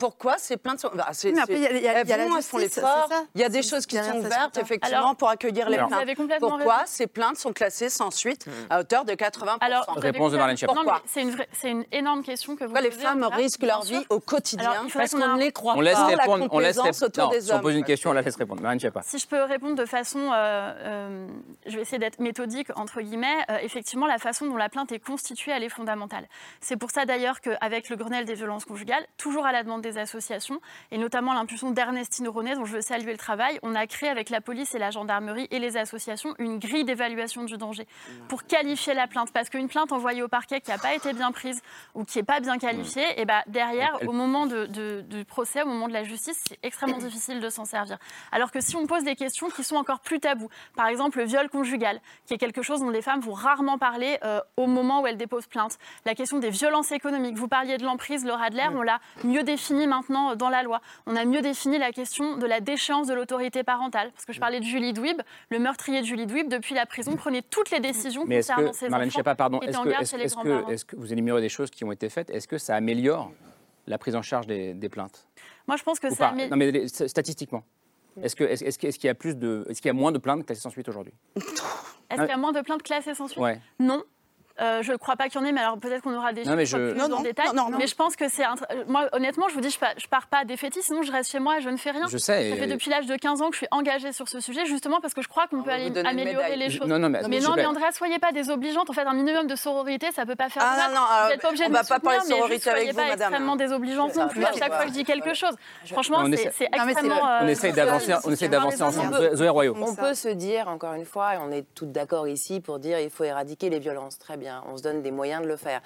pourquoi ces plaintes sont. Bah, c'est, mais après, il y a, y a, elles y a la vont, justice, elles font l'effort. Il y a des choses qui sont ouvertes, effectivement, Alors, pour accueillir les plaintes. vous avez complètement Pourquoi raison. ces plaintes sont classées sans suite à hauteur de 80 Alors, Réponse de Marlène Pourquoi? c'est une, vraie- c'est une énorme question que vous Pourquoi les femmes risquent leur vie au quotidien Alors, parce qu'on ne les croit On laisse pas répondre. On laisse répondre. autour Non, des si on pose une question, on la laisse répondre. Marlène Schiappa. Si je peux répondre de façon, euh, euh, je vais essayer d'être méthodique entre guillemets. Euh, effectivement, la façon dont la plainte est constituée, elle est fondamentale. C'est pour ça d'ailleurs qu'avec le Grenelle des violences conjugales, toujours à la demande des associations et notamment l'impulsion d'Ernestine René, dont je veux saluer le travail, on a créé avec la police et la gendarmerie et les associations une grille d'évaluation du danger pour qualifier la plainte. Parce qu'une plainte envoyée au parquet qui n'a pas été bien prise ou qui n'est pas bien qualifiée, et ben derrière, au moment de- de- du procès, au moment de la justice, c'est extrêmement *coughs* difficile de s'en servir. Alors que si on pose des questions qui sont encore plus tabous, par exemple le viol conjugal, qui est quelque chose dont les femmes vont rarement parler euh, au moment où elles déposent plainte, la question des violences économiques, vous parliez de l'emprise, Laura Adler, on l'a mieux défini maintenant dans la loi. On a mieux défini la question de la déchéance de l'autorité parentale. Parce que je parlais de Julie Dwib, le meurtrier de Julie Dwib, depuis la prison, prenait toutes les décisions Mais est-ce concernant que, ses Marlène enfants Schiappa, pardon, est-ce en que, garde est-ce, chez les est-ce que, est-ce que vous énumérez des choses qui ont été faites? Est-ce que ça améliore la prise en charge des, des plaintes? Moi, je pense que Ou ça... met- Non, mais les- statistiquement. Est-ce, que, est-ce, est-ce que- est-ce qu'il y a plus de, est-ce qu'il y a moins de plaintes classées sans suite aujourd'hui? Est-ce qu'il y a moins de plaintes classées sans suite? Ouais. Non. Euh, je ne crois pas qu'il y en ait, mais alors peut-être qu'on aura des Non, mais chiffres je- plus Non, en non, détail. non, non, non. Mais je pense que c'est... un tra- euh, Moi, honnêtement, je vous dis, je pars, je pars pas défaitiste, sinon je reste chez moi et je ne fais rien. Je sais, Ça fait et- depuis l'âge de 15 ans que je suis engagée sur ce sujet, justement parce que je crois qu'on peut aller donner une améliorer les Je- choses. non, non, mais- mais non, mais Andrea, soyez pas désobligeante. En fait, un minimum de sororité, ça peut pas faire Ah, non, non, Vous n'êtes pas obligé on de va me pas parler soutenir, mais sororité juste, avec soyez vous, pas madame. extrêmement désobligeante non plus à chaque fois que je dis quelque chose. Franchement, c'est essaie- c'est Non, mais c'est extrêmement... On euh, essaye d'avancer, on essaye d'avancer ensemble. Zoé- Zoé Royaux. On peut se dire, encore une fois, et on est toutes d'accord ici pour dire il faut éradiquer les violences. Très bien, on se donne des moyens de le faire.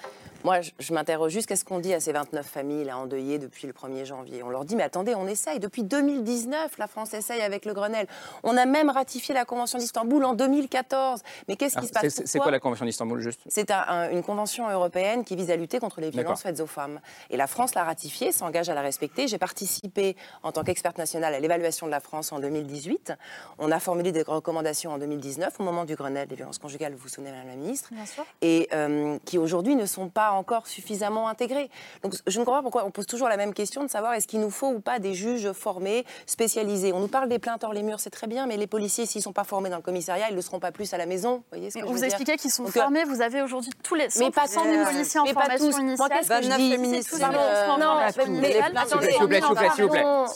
Moi, je, je m'interroge juste qu'est-ce qu'on dit à ces 29 familles là, endeuillées depuis le 1er janvier? On leur dit mais attendez, on essaye. Depuis 2019, la France essaye avec le Grenelle. On a même ratifié la Convention d'Istanbul en 2014. Mais qu'est-ce qui se passe? c'est- quoi la Convention d'Istanbul juste? C'est un- un- une convention européenne qui vise à lutter contre les violences faites aux femmes. Et la France l'a ratifiée, s'engage à la respecter. J'ai participé en tant qu'experte nationale à l'évaluation de la France en 2018. On a formulé des recommandations en 2019 au moment du Grenelle des violences conjugales, vous vous souvenez, Madame la Ministre Bien sûr. et euh, qui aujourd'hui ne sont pas encore suffisamment intégrés. Donc je ne comprends pas pourquoi on pose toujours la même question de savoir est-ce qu'il nous faut ou pas des juges formés, spécialisés. On nous parle des plaintes hors les murs, c'est très bien, mais les policiers, s'ils ne sont pas formés dans le commissariat, ils ne le seront pas plus à la maison. Vous voyez ce que Mais je on veux vous dire expliquait qu'ils sont Donc, euh, formés. Vous avez aujourd'hui tous les 100% mais pas tous. policiers en Mais pas formation tous. Moi, initiale. tous les féministes, Attendez, S'il vous plaît, s'il vous plaît,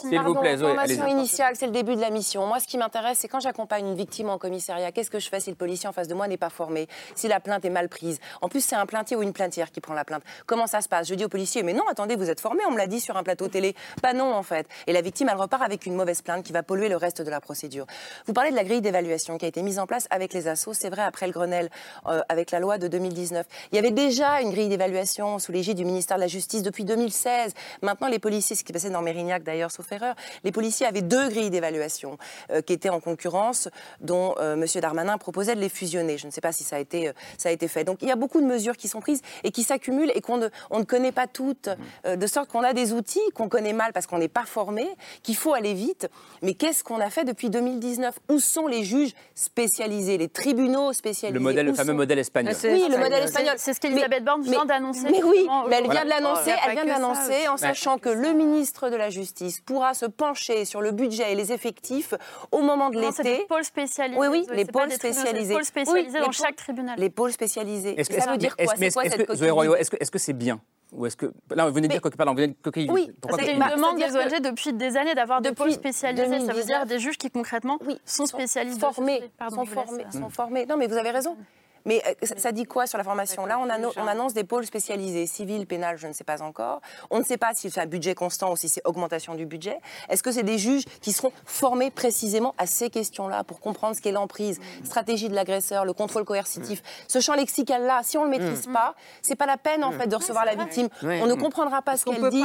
s'il vous plaît. Formation initiale, c'est le début de la mission. Moi, ce qui m'intéresse, c'est quand j'accompagne une victime en commissariat, qu'est-ce que je fais si le policier en face de moi n'est pas formé, si la plainte est mal prise? En plus, c'est un plaintier ou une plaintière qui prend la plainte. Comment ça se passe? Je dis au policier, mais non, attendez, vous êtes formé, on me l'a dit sur un plateau télé. Bah non, en fait. Et la victime, elle repart avec une mauvaise plainte qui va polluer le reste de la procédure. Vous parlez de la grille d'évaluation qui a été mise en place avec les assos, c'est vrai, après le Grenelle, euh, avec la loi de 2019. Il y avait déjà une grille d'évaluation sous l'égide du ministère de la Justice depuis 2016. Maintenant, les policiers, ce qui passait dans Mérignac d'ailleurs, sauf erreur, les policiers avaient deux grilles d'évaluation euh, qui étaient en concurrence, dont euh, M. Darmanin proposait de les fusionner. Je ne sais pas si ça a, été, ça a été fait. Donc il y a beaucoup de mesures qui sont prises et qui s'accumulent et qu'on ne, on ne connaît pas toutes, euh, de sorte qu'on a des outils qu'on connaît mal parce qu'on n'est pas formé, qu'il faut aller vite. Mais qu'est-ce qu'on a fait depuis 2019 Où sont les juges spécialisés, les tribunaux spécialisés? Le modèle, le fameux sont- modèle espagnol. Oui, le modèle espagnol. C'est ce qu'Elisabeth Borne vient d'annoncer. Mais oui, mais elle vient de l'annoncer, Oh, elle vient de l'annoncer en sachant que le ministre de la Justice pourra se pencher sur le budget et les effectifs au moment de Non, c'est des l'été. pôles spécialisés. Oui, oui, Zoé, les pôles tribunaux, spécialisés. pôles spécialisés Oui, dans les pôles- chaque tribunal. Les pôles spécialisés. Est-ce ça veut dire quoi? est-ce- C'est quoi cette vide est-ce que, est-ce que c'est bien Ou est-ce que. Là, vous venez de dire coquille, pardon, vous venez de coquille. Oui, C'est coquille une bah, demande des ONG depuis des années d'avoir des pôles spécialisés. Ça veut 2019, dire des juges qui concrètement sont spécialisés. de ce formés. Pardon, sont formés, sont formés. Non, mais vous avez raison. Mais euh, ça dit quoi sur la formation? Là, on, on, annonce des pôles spécialisés, civil, pénal, je ne sais pas encore. On ne sait pas si c'est un budget constant ou si c'est augmentation du budget. Est-ce que c'est des juges qui seront formés précisément à ces questions-là pour comprendre ce qu'est l'emprise, mm. stratégie de l'agresseur, le contrôle coercitif? Ce champ lexical-là, si on ne le maîtrise mm. pas, c'est pas la peine en fait de recevoir la victime. On ne comprendra pas ce qu'elle dit.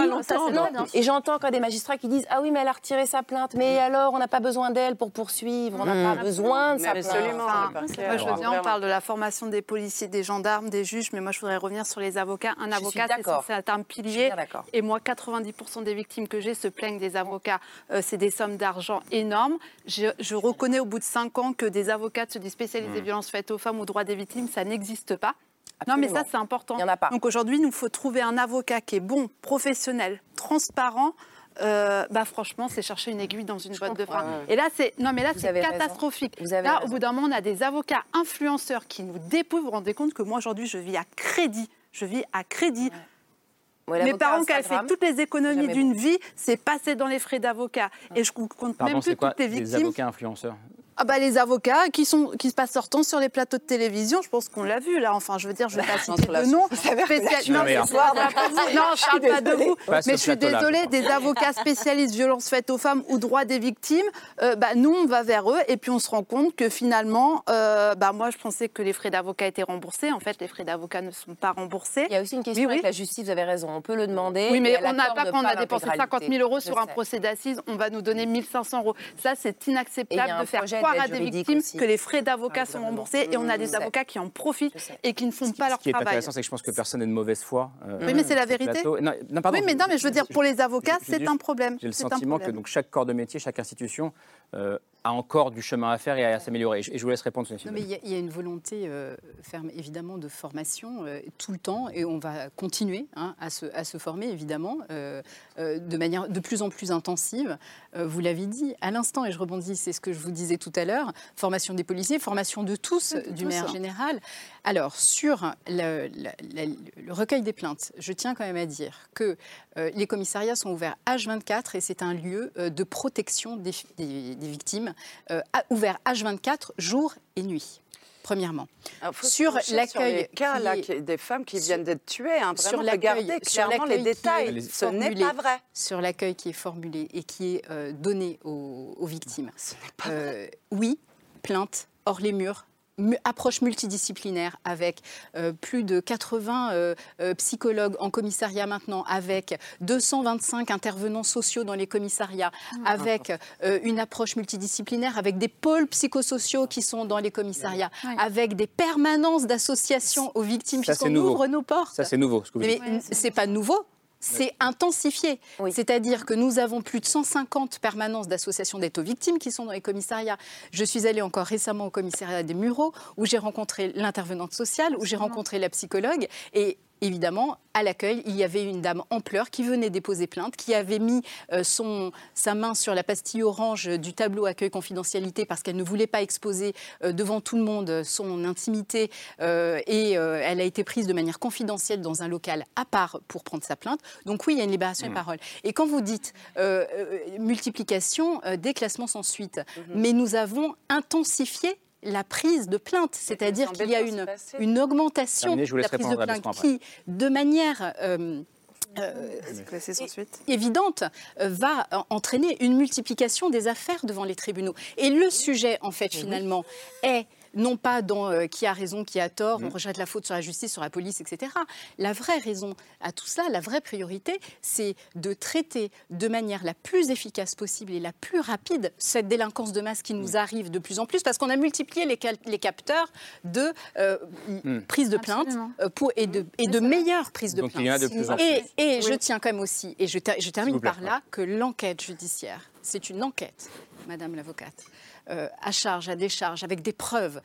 et j'entends quand des magistrats qui disent ah oui mais elle a retiré sa plainte, mais alors on n'a pas besoin d'elle pour poursuivre, on n'a pas besoin de sa plainte. Absolument. Moi, je veux bien, on parle de la formation des policiers, des gendarmes, des juges, mais moi je voudrais revenir sur les avocats. Un avocat, c'est être un pilier. Et moi, 90% des victimes que j'ai se plaignent des avocats. Euh, c'est des sommes d'argent énormes. Je, reconnais au bout de 5 ans que des avocats se disent spécialisés des violences faites aux femmes ou droits des victimes, ça n'existe pas. Non, mais ça, c'est important. Il y en a pas. Donc aujourd'hui, il nous faut trouver un avocat qui est bon, professionnel, transparent, euh, bah franchement, c'est chercher une aiguille dans une boîte de frein. Et là, c'est non, mais là, c'est catastrophique. là, au bout d'un moment, on a des avocats influenceurs qui nous dépouillent. Vous vous rendez compte que moi, aujourd'hui, je vis à crédit. Je vis à crédit. Mes parents, qui ont fait toutes les économies d'une vie, c'est passé dans les frais d'avocat. Et je compte même plus toutes les victimes. Des avocats influenceurs? Ah bah, les avocats qui, sont, qui se passent leur temps sur les plateaux de télévision, je pense qu'on l'a vu là. Enfin, je veux dire, je ne vais pas citer de nom. Non, mais non, je parle pas de vous. mais je suis désolée, des avocats spécialistes violences faites aux femmes ou droits des victimes, euh, bah, nous, on va vers eux et puis on se rend compte que finalement, euh, bah, moi, je pensais que les frais d'avocat étaient remboursés. En fait, les frais d'avocat ne sont pas remboursés. Il y a aussi une question avec la justice, vous avez raison, on peut le demander. Oui, mais on n'a pas, quand on a dépensé 50 000 euros sur un procès d'assises, on va nous donner 1500 euros. Ça, c'est inacceptable de faire à des victimes que les frais d'avocat sont remboursés et on a des avocats qui en profitent et qui ne font pas leur travail. Ce qui est intéressant, c'est que je pense que personne n'est de mauvaise foi. Euh, oui, mais c'est la vérité. Non, pardon, oui, mais non, mais je veux dire, pour les avocats, c'est un problème. J'ai le sentiment que donc, chaque corps de métier, chaque institution euh, a encore du chemin à faire et à s'améliorer. Et je vous laisse répondre, Sophie. mais il y, a une volonté euh, ferme, évidemment, de formation tout le temps, et on va continuer hein, à, se, à, se, former, évidemment, de manière de plus en plus intensive. vous l'avez dit à l'instant, et je rebondis, c'est ce que je vous disais tout à l'heure, formation des policiers, formation de tous, du maire général. Alors, sur le, recueil des plaintes, je tiens quand même à dire que euh, les commissariats sont ouverts H24 et c'est un lieu euh, de protection des, victimes, euh, ouvert H24 jour et nuit premièrement. sur l'accueil cas des femmes qui viennent d'être tuées, hein, sur l'accueil, clairement les détails. Ce n'est pas vrai. Sur l'accueil qui est formulé et qui est donné aux, aux victimes. Ce n'est pas vrai. Oui, plainte hors les murs, approche multidisciplinaire avec euh, plus de 80 euh, euh, psychologues en commissariat maintenant, avec 225 intervenants sociaux dans les commissariats, ah. avec une approche multidisciplinaire, avec des pôles psychosociaux qui sont dans les commissariats, avec des permanences d'associations aux victimes, puisqu'on ouvre nos portes. Ça, c'est nouveau. Ce que vous Mais c'est pas nouveau c'est intensifié. C'est-à-dire que nous avons plus de 150 permanences d'associations d'aide aux victimes qui sont dans les commissariats. Je suis allée encore récemment au commissariat des Mureaux, où j'ai rencontré l'intervenante sociale, où j'ai rencontré la psychologue. Et évidemment, à l'accueil, il y avait une dame en pleurs qui venait déposer plainte, qui avait mis euh, son, sa main sur la pastille orange du tableau accueil confidentialité parce qu'elle ne voulait pas exposer euh, devant tout le monde son intimité euh, et elle a été prise de manière confidentielle dans un local à part pour prendre sa plainte. Donc oui, il y a une libération de mmh. parole. Et quand vous dites multiplication, déclassement sans suite, mmh. mais nous avons intensifié la prise de plainte, c'est-à-dire qu'il y a une, une augmentation de la prise de plainte qui, de manière... Euh, euh, évidente euh, va entraîner une multiplication des affaires devant les tribunaux. Et le sujet, en fait, finalement, est non pas dans euh, qui a raison, qui a tort, on mm. rejette la faute sur la justice, sur la police, etc. La vraie raison à tout cela, la vraie priorité, c'est de traiter de manière la plus efficace possible et la plus rapide cette délinquance de masse qui nous mm. arrive de plus en plus, parce qu'on a multiplié les, les capteurs de euh, mm. prise de plainte euh, pour, et de, et de meilleures prises de plainte. et, et je tiens quand même aussi, et je, je termine par là, que l'enquête judiciaire, c'est une enquête, Madame l'avocate. Euh, à charge, à décharge, avec des preuves,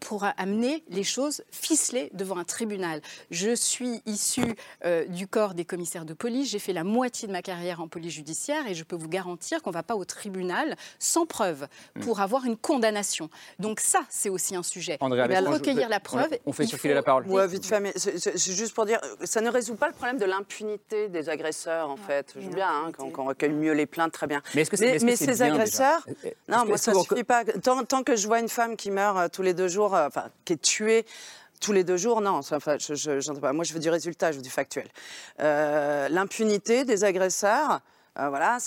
pour amener les choses ficelées devant un tribunal. Je suis issue euh, du corps des commissaires de police, j'ai fait la moitié de ma carrière en police judiciaire et je peux vous garantir qu'on ne va pas au tribunal sans preuve pour hmm. avoir une condamnation. Donc ça, c'est aussi un sujet. André, eh recueillir la preuve. On fait circuler la parole. Oui, vite fait, mais c'est juste pour dire, ça ne résout pas le problème de l'impunité des agresseurs, en fait. Je veux bien hein, qu'on recueille mieux les plaintes, très bien. Mais, -ce que mais, ces agresseurs, non, moi, ça ne suffit pas. Tant, tant, que je vois une femme qui meurt euh, tous les deux jours, enfin, qui est tué tous les deux jours, non. Enfin, je, pas. Moi, je veux du résultat, je veux du factuel. L'impunité des agresseurs, voilà,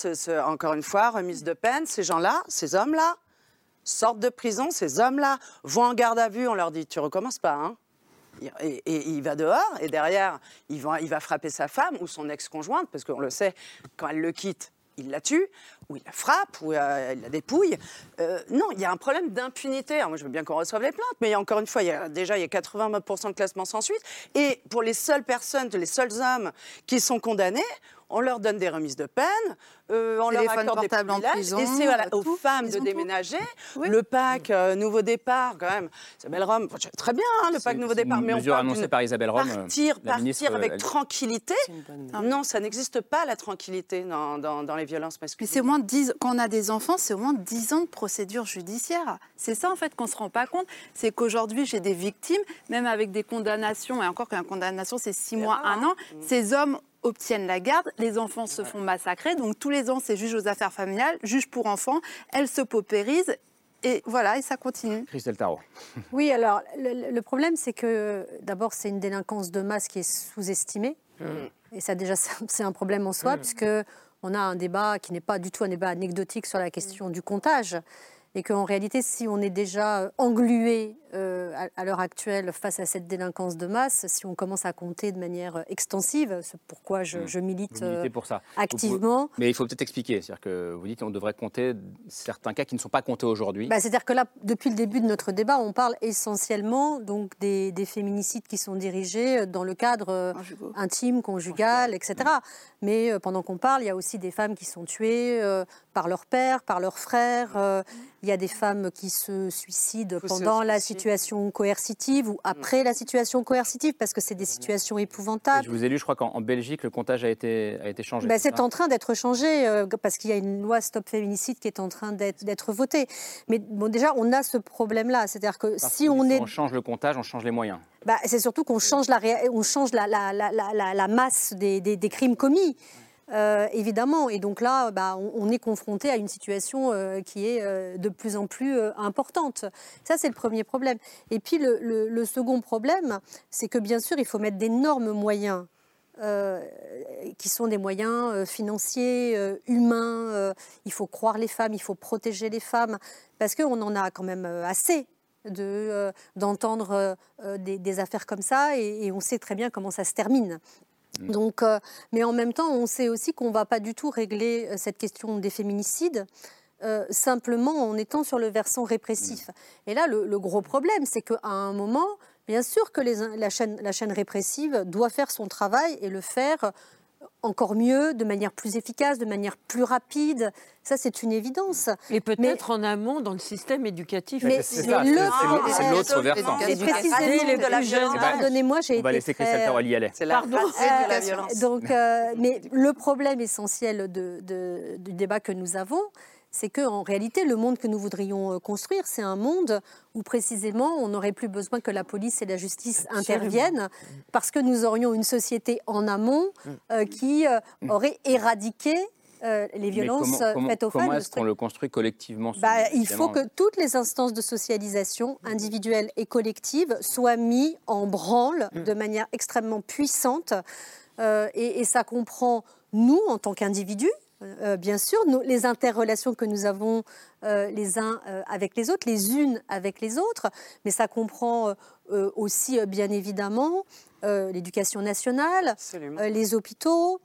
encore une fois, remise de peine. Ces gens-là, ces hommes-là, sortent de prison. Ces hommes-là vont en garde à vue. On leur dit, tu recommences pas, hein et, il va dehors, et derrière, il va frapper sa femme ou son ex-conjointe, parce qu'on le sait, quand elle le quitte, il la tue, ou il la frappe, ou euh, il la dépouille. Euh, non, il y a un problème d'impunité. Moi, je veux bien qu'on reçoive les plaintes, mais encore une fois, il y a, déjà, il y a 80% de classement sans suite. Et pour les seules personnes, les seuls hommes qui sont condamnés, on leur donne des remises de peine, euh, on leur accorde des privilèges, et c'est aux femmes de déménager. Le pack euh, Nouveau Départ, quand même, Isabelle Rome, très bien, hein, le pack Nouveau Départ, mais on parle par Isabelle Rome, partir, partir avec tranquillité. Non, ça n'existe pas la tranquillité dans, dans, les violences masculines. Mais c'est au moins 10, quand on a des enfants, c'est au moins 10 ans de procédure judiciaire. C'est ça en fait qu'on se rend pas compte, c'est qu'aujourd'hui j'ai des victimes, même avec des condamnations, et encore qu'une condamnation c'est 6 mois, 1 an, mm. ces hommes obtiennent la garde, les enfants se font massacrer. Donc tous les ans, c'est juge aux affaires familiales, juge pour enfants, elle se paupérise. Et voilà, et ça continue. Christelle Tarot. *laughs* Oui, alors le, problème, c'est que d'abord, c'est une délinquance de masse qui est sous-estimée. Mmh. Et ça, déjà, *laughs* c'est un problème en soi, mmh. puisque on a un débat qui n'est pas du tout un débat anecdotique sur la question du comptage et qu'en réalité, si on est déjà euh, englué euh, à, l'heure actuelle face à cette délinquance de masse, si on commence à compter de manière euh, extensive, c'est pourquoi je, hmm. milite pour ça. activement. mais il faut peut-être expliquer, c'est-à-dire que vous dites qu'on devrait compter certains cas qui ne sont pas comptés aujourd'hui. Bah, c'est-à-dire que là, depuis le début de notre débat, on parle essentiellement donc des, féminicides qui sont dirigés dans le cadre intime, conjugal, etc. Mais pendant qu'on parle, il y a aussi des femmes qui sont tuées par leur père, par leurs frères. Il y a des femmes qui se suicident pendant la situation coercitive ou après la situation coercitive parce que c'est des situations épouvantables. Je vous ai lu, je crois qu'en Belgique, le comptage a été, a été changé. Ben, c'est en train d'être changé euh, parce qu'il y a une loi Stop Féminicide qui est en train d'être votée. Mais bon, déjà, on a ce problème-là. C'est-à-dire que si on est. on change le comptage, on change les moyens. Bah, c'est surtout qu'on change, la, on change la, la, la, la masse des, des, des, crimes commis. Euh, évidemment. Et donc là, bah, on, est confronté à une situation euh, qui est euh, de plus en plus importante. Ça, c'est le premier problème. Et puis le, second problème, c'est que bien sûr, il faut mettre d'énormes moyens. qui sont des moyens financiers, humains. il faut croire les femmes, il faut protéger les femmes, parce qu'on en a quand même assez d'entendre des, affaires comme ça, et, on sait très bien comment ça se termine. Mm. Donc, euh, mais en même temps, on sait aussi qu'on ne va pas du tout régler euh, cette question des féminicides. Euh, simplement en étant sur le versant répressif. Mm. Et là, le, gros problème, c'est qu'à un moment, bien sûr que la, chaîne, la chaîne répressive doit faire son travail et le faire encore mieux, de manière plus efficace, de manière plus rapide. Ça, c'est une évidence. Et peut-être en amont dans le système éducatif. Mais c'est l'autre versant. Et précisément de la violence. Pardonnez-moi, j'ai été. On va laisser Christelle Taroli y aller. C'est la de la violence. Donc, euh, mais le problème essentiel de, du débat que nous avons, c'est qu'en réalité, le monde que nous voudrions euh, construire, c'est un monde où précisément on n'aurait plus besoin que la police et la justice interviennent, parce que nous aurions une société en amont mm. euh, qui euh, mm. aurait éradiqué les violences faites aux femmes. Comment est-ce qu'on le construit collectivement bah, Il faut que toutes les instances de socialisation, individuelles et collectives, soient mises en branle mm. de manière extrêmement puissante. et, ça comprend nous, en tant qu'individus, euh, bien sûr, les interrelations que nous avons euh, les uns euh, avec les autres, les unes avec les autres, mais ça comprend aussi, bien évidemment, l'éducation nationale, les hôpitaux.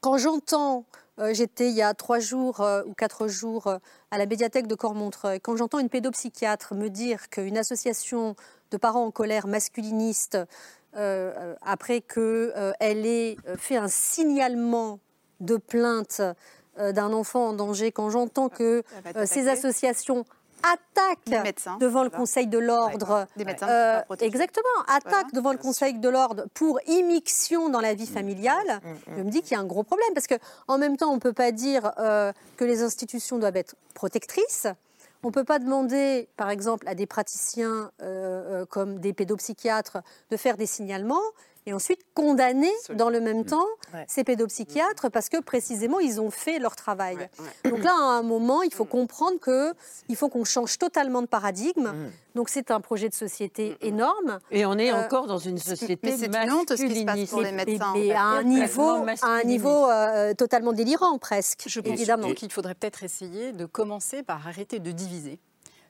Quand j'entends, j'étais il y a trois jours ou quatre jours à la médiathèque de Cormontreuil, quand j'entends une pédopsychiatre me dire qu'une association de parents en colère masculiniste, après qu'elle ait fait un signalement de plainte euh, d'un enfant en danger, quand j'entends que euh, ces associations attaquent devant le Conseil de l'ordre, euh, exactement, attaquent devant le Conseil de l'ordre pour immixtion dans la vie mm. familiale, mm, mm, je me dis qu'il y a un gros problème parce que en même temps, on ne peut pas dire que les institutions doivent être protectrices. On ne peut pas demander, par exemple, à des praticiens comme des pédopsychiatres de faire des signalements et ensuite condamner dans le même temps ces pédopsychiatres parce que précisément ils ont fait leur travail. Donc là, à un moment, il faut comprendre qu'il faut qu'on change totalement de paradigme. Donc c'est un projet de société énorme. Et on est euh, encore dans une société mais c'est ce qui se passe pour les médecins. Mais, à un niveau, à un niveau euh, totalement délirant presque. Je pense évidemment qu'il faudrait peut-être essayer de commencer par arrêter de diviser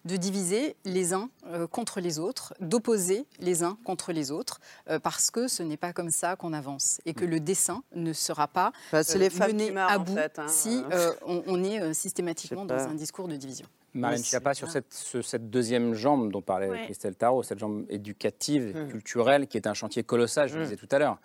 de diviser les uns euh, contre les autres, d'opposer les uns contre les autres, euh, parce que ce n'est pas comme ça qu'on avance et que mm. le dessin ne sera pas bah, les euh, mené à bout hein. si on, est systématiquement dans un discours de division. Marlène Schiappa, sur cette, cette, deuxième jambe dont parlait Christelle Tarot, cette jambe éducative, mm. culturelle, qui est un chantier colossal, je le mm. disais tout à l'heure.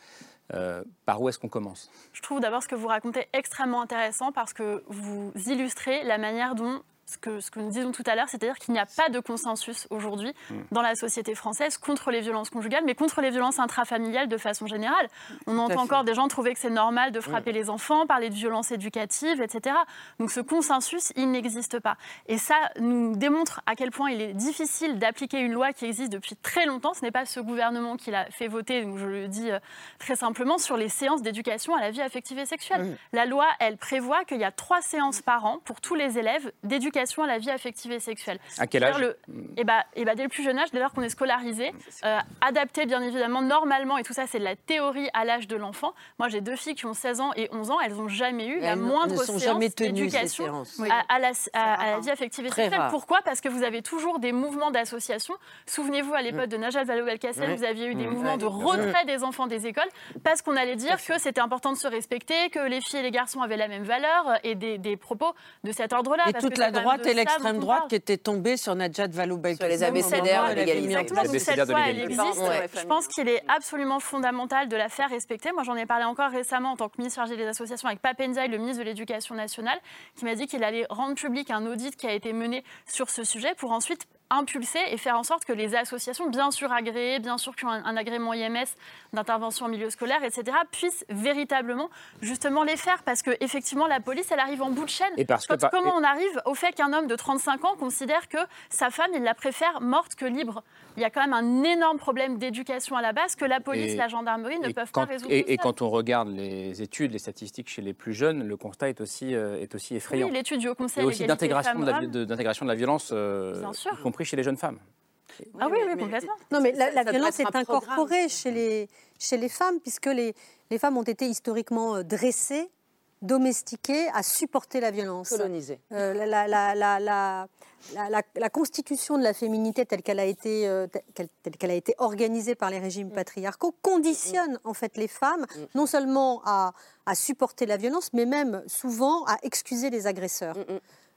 par où est-ce qu'on commence? Je trouve d'abord ce que vous racontez extrêmement intéressant parce que vous illustrez la manière dont ce que, ce que nous disons tout à l'heure, c'est-à-dire qu'il n'y a pas de consensus aujourd'hui mm. dans la société française contre les violences conjugales, mais contre les violences intrafamiliales de façon générale. On entend encore des gens trouver que c'est normal de frapper les enfants, parler de violences éducatives, etc. Donc ce consensus, il n'existe pas. Et ça nous démontre à quel point il est difficile d'appliquer une loi qui existe depuis très longtemps. Ce n'est pas ce gouvernement qui l'a fait voter, donc je le dis euh, très simplement, sur les séances d'éducation à la vie affective et sexuelle. La loi, elle prévoit qu'il y a trois séances par an pour tous les élèves d'éducation à la vie affective et sexuelle. À quel âge le, et bah, et bah, Dès le plus jeune âge, dès lors qu'on est scolarisé, euh, adapté bien évidemment normalement, et tout ça c'est de la théorie à l'âge de l'enfant. Moi j'ai deux filles qui ont 16 ans et 11 ans, elles n'ont jamais eu la moindre séance d'éducation à, la, à, la vie affective et sexuelle. Pourquoi? Parce que vous avez toujours des mouvements d'association. Souvenez-vous à l'époque de Najat Vallaud-Belkacem, vous aviez eu des mouvements de retrait des enfants des écoles parce qu'on allait dire que c'était important de se respecter, que les filles et les garçons avaient la même valeur et des, des propos de cet ordre-là. Et toute la droite et l'extrême droite qui était tombée sur Najat Vallaud-Belkacem. Sur les abécédaires, Exactement, cette loi, elle existe. Je pense qu'il est absolument fondamental de la faire respecter. Moi, j'en ai parlé encore récemment en tant que ministre chargé des associations avec Papendiaï, le ministre de l'Éducation nationale, qui m'a dit qu'il allait rendre public un audit qui a été mené sur ce sujet pour ensuite impulser et faire en sorte que les associations, bien sûr agréées, bien sûr qui ont un, agrément IMS d'intervention en milieu scolaire, etc., puissent véritablement justement les faire. Parce que effectivement, la police, elle arrive en bout de chaîne. Et parce que, comment on arrive au fait qu'un homme de 35 ans considère que sa femme, il la préfère morte que libre? Il y a quand même un énorme problème d'éducation à la base que la police, la gendarmerie ne peuvent pas résoudre. Et, et quand on regarge les études, les statistiques chez les plus jeunes, le constat est aussi, euh, est aussi effrayant. Oui, l'étude du Haut Conseil. Et aussi d'intégration de, de, de, la violence, euh, y compris chez les jeunes femmes. Ah oui, oui, complètement. Non, mais la, violence est incorporée chez les, chez les femmes, puisque les, les femmes ont été historiquement euh, dressées, domestiquées à supporter la violence. Colonisées. Euh, la, la, la, constitution de la féminité telle qu'elle a, été, euh, telle qu'elle a été organisée par les régimes mm. patriarcaux conditionne mm. en fait les femmes mm. non seulement à, à, supporter la violence, mais même souvent à excuser les agresseurs.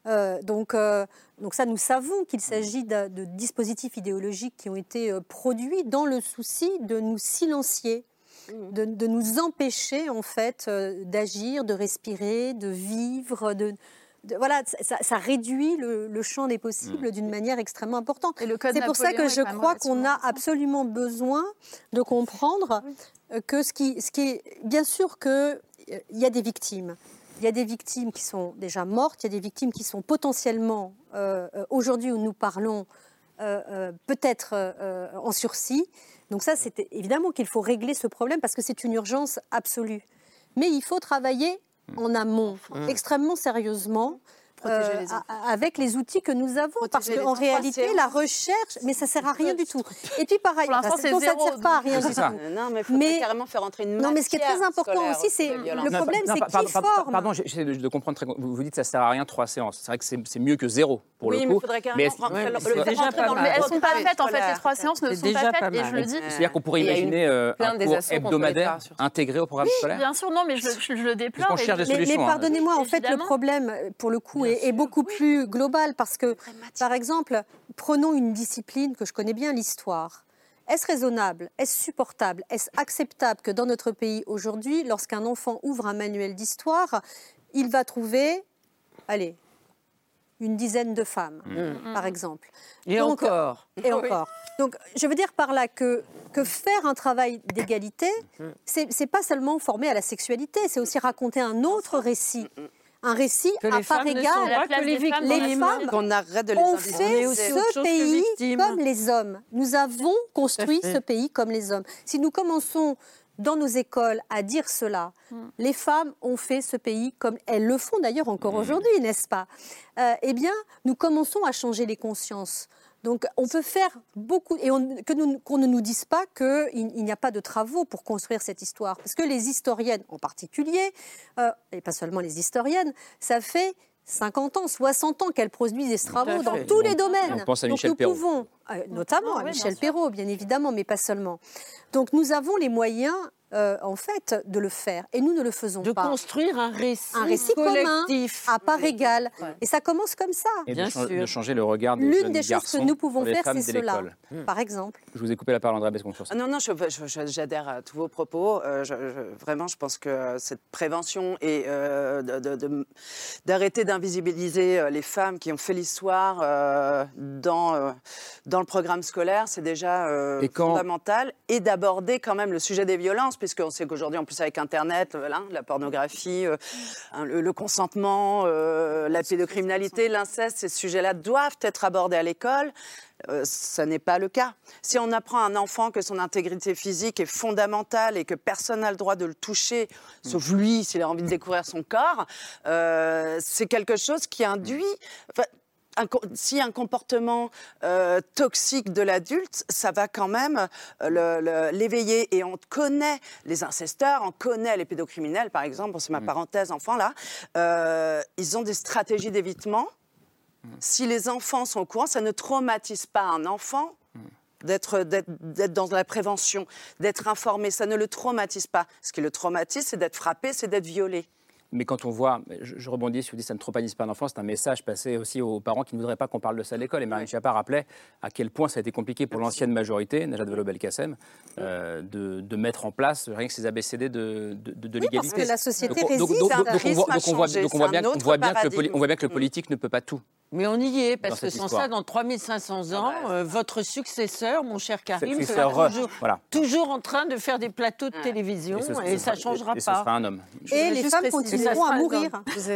Euh, donc, euh, donc ça, nous savons qu'il s'agit de, dispositifs idéologiques qui ont été euh, produits dans le souci de nous silencier, mmh. de, nous empêcher en fait d'agir, de respirer, de vivre, de, voilà, ça, réduit le, champ des possibles mmh. d'une manière extrêmement importante. C'est pour ça que je crois qu'on a absolument besoin de comprendre que ce qui, ce qui est bien sûr qu'il y a des victimes il y a des victimes qui sont déjà mortes, il y a des victimes qui sont potentiellement, euh, euh, aujourd'hui où nous parlons, euh, peut-être en sursis. Donc ça, c'est évidemment qu'il faut régler ce problème parce que c'est une urgence absolue. Mais il faut travailler en amont, extrêmement sérieusement. Euh, avec les outils que nous avons. parce qu'en réalité, la recherche, mais ça ne sert à rien du tout. *laughs* Et puis pareil, ça ne sert pas à rien du tout. Non, mais il faut carrément faire entrer une Non, mais ce qui est très important aussi, c'est le problème, c'est qui forme. Pardon, j'essaie de comprendre. Très... Vous dites que ça ne sert à rien trois séances. C'est vrai que c'est mieux que zéro pour le coup. mais il faudrait carrément rentrer le Mais elles ne sont pas faites, en fait, les trois séances ne sont pas faites, et je le dis. C'est-à-dire qu'on pourrait imaginer euh, un cours hebdomadaire intégré au programme scolaire Bien sûr, non, mais je le déplore. Mais hein. pardonnez-moi, en fait, le problème, pour le coup, est beaucoup plus global parce que, par exemple, prenons une discipline que je connais bien, l'histoire. Est-ce raisonnable, est-ce supportable, est-ce acceptable que dans notre pays aujourd'hui, lorsqu'un enfant ouvre un manuel d'histoire, il va trouver, allez, une dizaine de femmes, mmh. par exemple. Et encore. Et encore. Donc, je veux dire par là que, que faire un travail d'égalité, c'est pas seulement former à la sexualité, c'est aussi raconter un autre récit. Un récit à part égale. les, les femmes ont fait ce pays comme les hommes. Nous avons construit ce pays comme les hommes. Si nous commençons dans nos écoles à dire cela, mm. les femmes ont fait ce pays comme elles le font d'ailleurs encore mm. aujourd'hui, n'est-ce pas? Euh, Eh bien, nous commençons à changer les consciences. Donc on peut faire beaucoup, et qu'on ne nous dise pas qu'il n'y a pas de travaux pour construire cette histoire. Parce que les historiennes en particulier, euh, et pas seulement les historiennes, ça fait 50 ans, 60 ans qu'elles produisent des travaux dans tous les domaines. On pense à Michel Donc nous pouvons, euh, notamment à Michel Perrault, bien évidemment, mais pas seulement. Donc nous avons les moyens euh, en fait, de le faire. Et nous ne le faisons pas. De construire un récit, un récit collectif. commun, à part égale. Et ça commence comme ça. Et Bien de, sûr. de changer le regard des L'une des choses que nous pouvons faire, c'est cela, hmm. par exemple. Je vous ai coupé la parole, André Bescon, sur ça. Ah non, non, j'adhère à tous vos propos. Euh, vraiment, je pense que cette prévention et euh, d'arrêter d'invisibiliser les femmes qui ont fait l'histoire dans, dans le programme scolaire, c'est déjà fondamental. Et d'aborder quand même le sujet des violences puisqu'on sait qu'aujourd'hui, en plus avec Internet, la pornographie, euh, le, consentement, euh, la pédocriminalité, l'inceste, ces sujets-là doivent être abordés à l'école. Euh, ça n'est pas le cas. Si on apprend à un enfant que son intégrité physique est fondamentale et que personne n'a le droit de le toucher, sauf lui, s'il a envie de découvrir son corps, c'est quelque chose qui induit si un comportement euh, toxique de l'adulte, ça va quand même euh, l'éveiller. Et on connaît les incesteurs, on connaît les pédocriminels, par exemple, c'est ma mmh. parenthèse enfant là, euh, ils ont des stratégies d'évitement. Mmh. Si les enfants sont au courant, ça ne traumatise pas un enfant mmh. d'être dans la prévention, d'être informé. Ça ne le traumatise pas. Ce qui le traumatise, c'est d'être frappé, c'est d'être violé. Mais quand on voit, je, rebondis, si vous dites ça ne traumatise pas l'enfant, c'est un message passé aussi aux parents qui ne voudraient pas qu'on parle de ça à l'école. Et Marine Schiappa rappelait à quel point ça a été compliqué pour l'ancienne majorité, Najat Vallaud-Belkacem, euh, de, de, mettre en place rien que ces ABCD de, de, de l'égalité. parce que la société résiste donc, donc, on voit, donc on voit bien, que le politique ne peut pas tout. Mais on y est, parce que sans ça, dans 3500 ans, ah bah, euh, votre successeur, mon cher Karim, sera toujours, toujours, en train de faire des plateaux de télévision et, ça ne changera pas. Et ce sera un homme. Et les femmes continueront à mourir.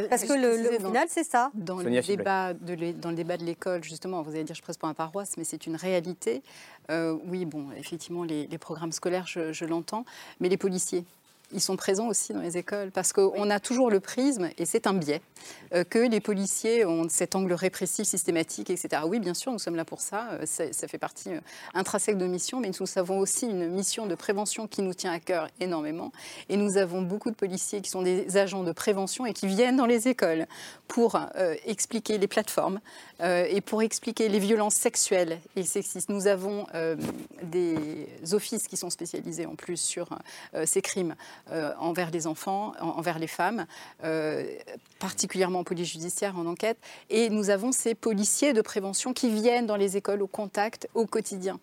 parce que le, final, c'est ça. Dans le, débat de dans le débat de l'école, justement, vous allez dire, je presse pas un paroisse, mais c'est une réalité. Euh, oui, bon, effectivement, les, programmes scolaires, je l'entends, mais les policiers, ils sont présents aussi dans les écoles parce qu'on a toujours le prisme, et c'est un biais, euh, que les policiers ont cet angle répressif systématique, etc. Oui, bien sûr, nous sommes là pour ça, euh, ça, fait partie euh, intrinsèque de mission, mais nous avons aussi une mission de prévention qui nous tient à cœur énormément. Et nous avons beaucoup de policiers qui sont des agents de prévention et qui viennent dans les écoles pour expliquer les plateformes et pour expliquer les violences sexuelles et sexistes. Nous avons des offices qui sont spécialisés en plus sur ces crimes. Euh, envers les enfants, envers les femmes, euh, particulièrement en police judiciaire, en enquête. Et nous avons ces policiers de prévention qui viennent dans les écoles au contact au quotidien.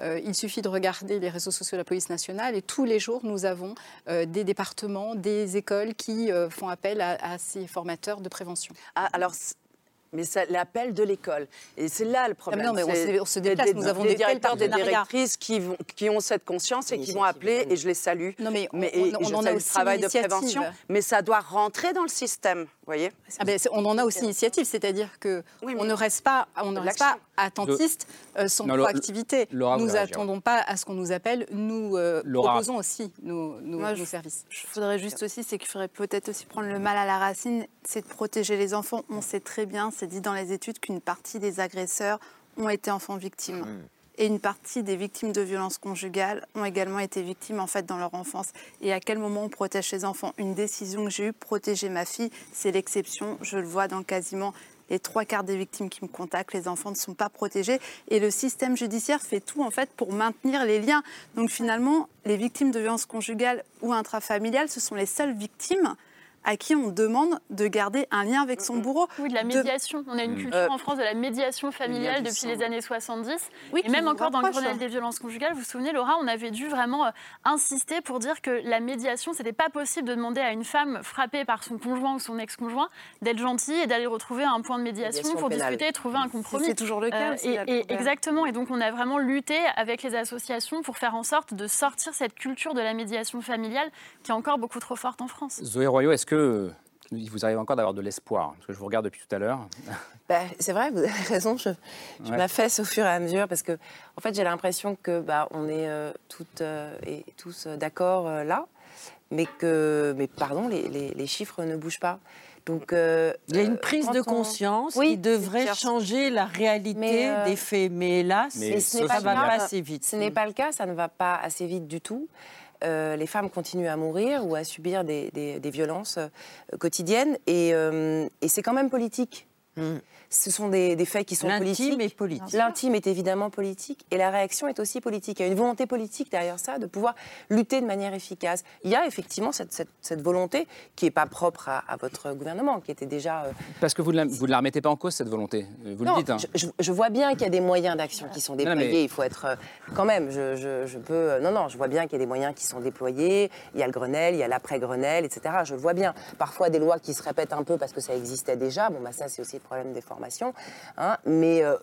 Euh, il suffit de regarder les réseaux sociaux de la police nationale et tous les jours, nous avons des départements, des écoles qui font appel à, ces formateurs de prévention. Ah, alors, mais c'est l'appel de l'école. Et c'est là le problème. Ah, non, mais on, se déplace. Nous avons des directeurs, des directrices qui, vont, qui ont cette conscience et qui vont appeler, et je les salue. Non, mais on, mais, on, a aussi le travail de prévention. Mais ça doit rentrer dans le système, voyez ah ben, On en a aussi initiative, c'est-à-dire qu'on on ne reste pas, on ne reste pas attentiste euh, sans proactivité. nous n'attendons pas à ce qu'on nous appelle, nous euh, proposons aussi nos, nos, services. Je voudrais juste aussi, c'est qu'il faudrait peut-être aussi prendre le mal à la racine, c'est de protéger les enfants. On sait très bien, c'est dit dans les études, qu'une partie des agresseurs ont été enfants victimes. Hmm. Et une partie des victimes de violences conjugales ont également été victimes en fait dans leur enfance. Et à quel moment on protège les enfants? Une décision que j'ai eue, protéger ma fille, c'est l'exception. Je le vois dans quasiment les trois quarts des victimes qui me contactent, les enfants ne sont pas protégés. Et le système judiciaire fait tout en fait pour maintenir les liens. Donc finalement, les victimes de violences conjugales ou intrafamiliales, ce sont les seules victimes à qui on demande de garder un lien avec son bourreau. Oui, de la médiation. On a une culture euh, en France de la médiation familiale depuis les années 70. Oui, et même encore dans le Grenelle des violences conjugales, vous vous souvenez, Laura, on avait dû vraiment euh, insister pour dire que la médiation, c'était pas possible de demander à une femme frappée par son conjoint ou son ex-conjoint d'être gentille et d'aller retrouver un point de médiation, pour discuter et trouver un compromis. C'est toujours le cas. Euh, et, exactement. Et donc, on a vraiment lutté avec les associations pour faire en sorte de sortir cette culture de la médiation familiale qui est encore beaucoup trop forte en France. Zoé Royaux, est-ce que il vous arrive encore d'avoir de l'espoir Parce que je vous regarde depuis tout à l'heure. *laughs* Bah, c'est vrai, vous avez raison. Je, je m'affaisse au fur et à mesure parce que, en fait, j'ai l'impression que bah, on est euh, toutes euh, et tous d'accord euh, là, mais que, mais pardon, les, les, chiffres ne bougent pas. Donc, il y a une prise de conscience qui devrait changer la réalité des faits, mais hélas, ce n'est pas, va pas assez vite. Ce n'est pas le cas, ça ne va pas assez vite du tout. Euh, les femmes continuent à mourir ou à subir des, violences euh, quotidiennes. Et, euh, et c'est quand même politique. Mm ce sont des, faits qui sont politiques. Est politique. L'intime est évidemment politique et la réaction est aussi politique. Il y a une volonté politique derrière ça de pouvoir lutter de manière efficace. Il y a effectivement cette, volonté qui n'est pas propre à, votre gouvernement, qui était déjà. Euh, Parce que vous ne la, vous la remettez pas en cause, cette volonté. Vous le dites. Hein. Je, vois bien qu'il y a des moyens d'action qui sont déployés. Il faut être. Euh, quand même, je, peux. Euh, non, non, je vois bien qu'il y a des moyens qui sont déployés. Il y a le Grenelle, il y a l'après-Grenelle, etc. Je le vois bien. Parfois, des lois qui se répètent un peu parce que ça existait déjà. Bon, bah, ça, c'est aussi le problème des formation. Hein, mais euh,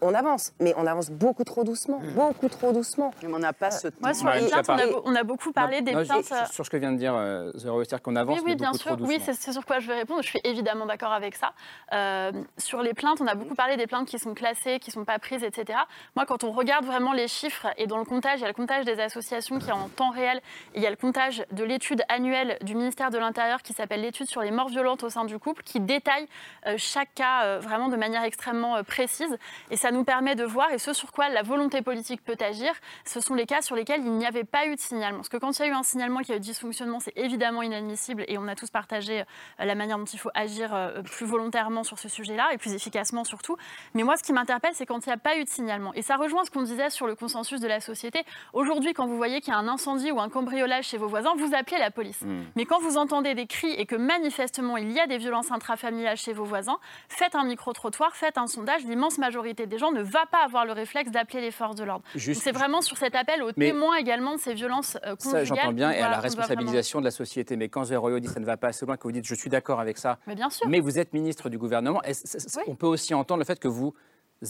on avance, mais on avance beaucoup trop doucement, hmm. beaucoup trop doucement. Mais on n'a pas ce Moi, sur les plaintes, on a, beaucoup parlé des plaintes. Euh, sur, ce que vient de dire euh, c'est-à-dire qu'on avance, oui, oui, bien sûr. Oui, c'est sur quoi je vais répondre. Je suis évidemment d'accord avec ça. sur les plaintes, on a beaucoup parlé des plaintes qui sont classées, qui ne sont pas prises, etc. Moi, quand on regarde vraiment les chiffres et dans le comptage, il y a le comptage des associations qui est en temps réel, et il y a le comptage de l'étude annuelle du ministère de l'Intérieur qui s'appelle l'étude sur les morts violentes au sein du couple, qui détaille chaque cas vraiment de manière extrêmement euh, précise. Et ça nous permet de voir, et ce sur quoi la volonté politique peut agir, ce sont les cas sur lesquels il n'y avait pas eu de signalement. Parce que quand il y a eu un signalement qui a eu dysfonctionnement, c'est évidemment inadmissible et on a tous partagé euh, la manière dont il faut agir euh, plus volontairement sur ce sujet-là et plus efficacement surtout. Mais moi, ce qui m'interpelle, c'est quand il n'y a pas eu de signalement. Et ça rejoint ce qu'on disait sur le consensus de la société. Aujourd'hui, quand vous voyez qu'il y a un incendie ou un cambriolage chez vos voisins, vous appelez la police. Hmm. Mais quand vous entendez des cris et que manifestement il y a des violences intrafamiliales chez vos voisins, faites un micro-trottoir, faites un sondage, l'immense majorité des gens ne va pas avoir le réflexe d'appeler les forces de l'ordre. C'est vraiment sur cet appel aux témoins également de ces violences euh, conjugales. Ça, j'entends bien, et à la responsabilisation de la société. Mais quand Zéro dit ça ne va pas assez loin, que vous dites je suis d'accord avec ça, mais, bien sûr. mais vous êtes ministre du gouvernement, on peut aussi entendre le fait que vous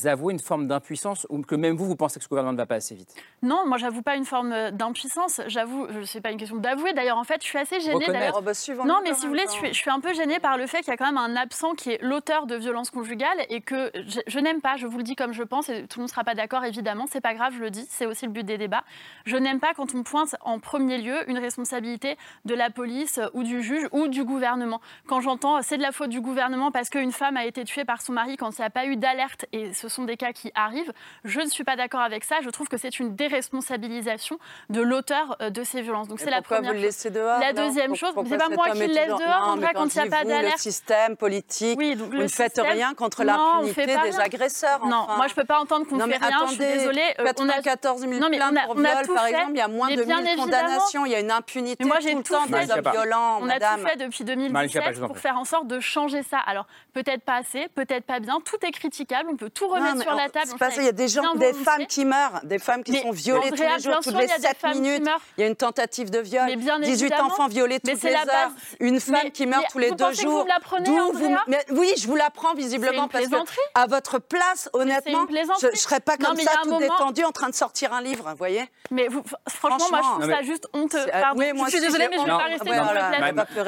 avouez une forme d'impuissance ou que même vous, vous pensez que ce gouvernement ne va pas assez vite? Non, moi, j'avoue pas une forme euh, d'impuissance. J'avoue, ce n'est pas une question d'avouer. D'ailleurs, en fait, je suis assez gênée. Oh, bah, non, mais si vous voulez, je suis, un peu gênée par le fait qu'il y a quand même un absent qui est l'auteur de violences conjugales et que je, n'aime pas, je vous le dis comme je pense, et tout le monde ne sera pas d'accord, évidemment, c'est pas grave, je le dis, c'est aussi le but des débats. Je n'aime pas quand on pointe en premier lieu une responsabilité de la police ou du juge ou du gouvernement. Quand j'entends c'est de la faute du gouvernement parce qu'une femme a été tuée par son mari quand il n'y a pas eu d'alerte, et ce sont des cas qui arrivent. Je ne suis pas d'accord avec ça. Je trouve que c'est une déresponsabilisation de l'auteur euh, de ces violences. Donc c'est la première. Vous le laissez dehors La deuxième chose, c'est pas moi qui le laisse dehors. Non, quand il n'y a pas d'alerte. Le système politique. Oui, vous ne faites rien contre l'impunité des agresseurs. Non, moi je peux pas entendre qu'on fait rien. Je suis désolée. 94 000 plaintes pour viol, par exemple. Il y a moins de 1000 condamnations. Il y a une impunité tout le temps des hommes violents. On a tout fait depuis 2017 pour faire en sorte de changer ça. Alors peut-être pas assez, peut-être pas bien. Tout est critiquable. On peut tout remettre sur la table. Il y a des gens, des femmes qui meurent, des femmes qui sont violées tous les jours, toutes les 7 minutes. Il y a une tentative de viol, 18 enfants violés toutes les heures, une femme qui meurt tous les deux jours. Vous vous Oui, je vous l'apprends visiblement parce que à votre place, honnêtement, je ne serais pas comme ça tout détendu en train de sortir un livre, vous voyez? Mais franchement, moi je trouve ça juste honteux. Je suis désolée, mais je ne vais pas rester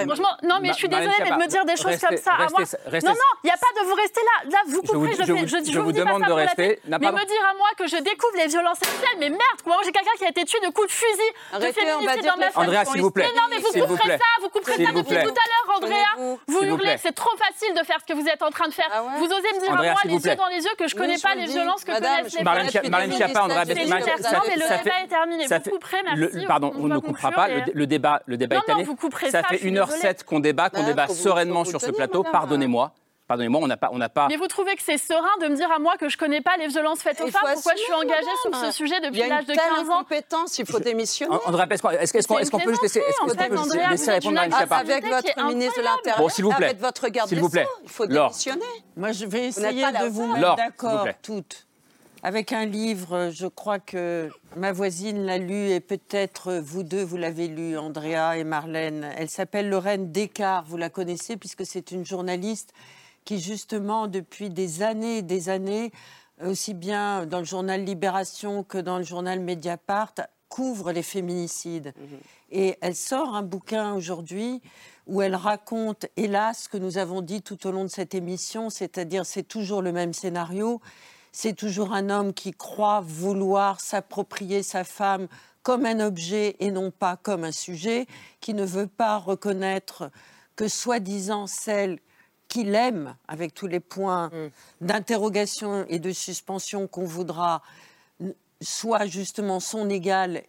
Franchement, non, mais je suis désolée, mais de me dire des choses comme ça à moi. Non, non, il n'y a pas de vous rester là. Là, vous couperez, je vous demande de rester. Mais me dire à moi que je découvre les violences sexuelles, mais merde, moi j'ai quelqu'un qui a été tué de coups de fusil, de féminicide dans ma famille. Andrea, s'il vous plaît. Mais non, mais vous couperez ça, vous couperez ça depuis tout à l'heure, Andrea. Vous hurlez, c'est trop facile de faire ce que vous êtes en train de faire. Ah vous osez me dire à moi, les yeux dans les yeux, que je connais pas les violences que connaissent les femmes. Marlène Schiappa, Andrea Non, mais le débat est terminé. Vous couperez, merci. Pardon, on ne comprend pas. Le débat est terminé. Ça fait 1h07 qu'on débat, qu'on débat sereinement sur ce plateau. Pardonnez-moi. Pardonnez-moi, on n'a pas, on n'a pas. Mais vous trouvez que c'est serein de me dire à moi que je connais pas les violences faites aux femmes Pourquoi je suis engagée sur ce sujet depuis l'âge de 15 ans compétence, il faut démissionner. André est-ce qu'on peut juste laisser, répondre à Schiappa Avec votre ministre de l'Intérieur, bon, s'il vous plaît, avec votre garde des Sceaux, il faut démissionner. Moi, je vais essayer de vous mettre d'accord toutes. Avec un livre, je crois que ma voisine l'a lu et peut-être vous deux, vous l'avez lu, Andrea et Marlène. Elle s'appelle Lorraine Descartes, vous la connaissez puisque c'est une journaliste qui justement depuis des années et des années, aussi bien dans le journal Libération que dans le journal Mediapart, couvre les féminicides. Mhm. Et elle sort un bouquin aujourd'hui où elle raconte, hélas, ce que nous avons dit tout au long de cette émission, c'est-à-dire c'est toujours le même scénario, c'est toujours un homme qui croit vouloir s'approprier sa femme comme un objet et non pas comme un sujet, qui ne veut pas reconnaître que soi-disant celle qu'il aime, avec tous les points mm. d'interrogation et de suspension qu'on voudra, soit justement son égale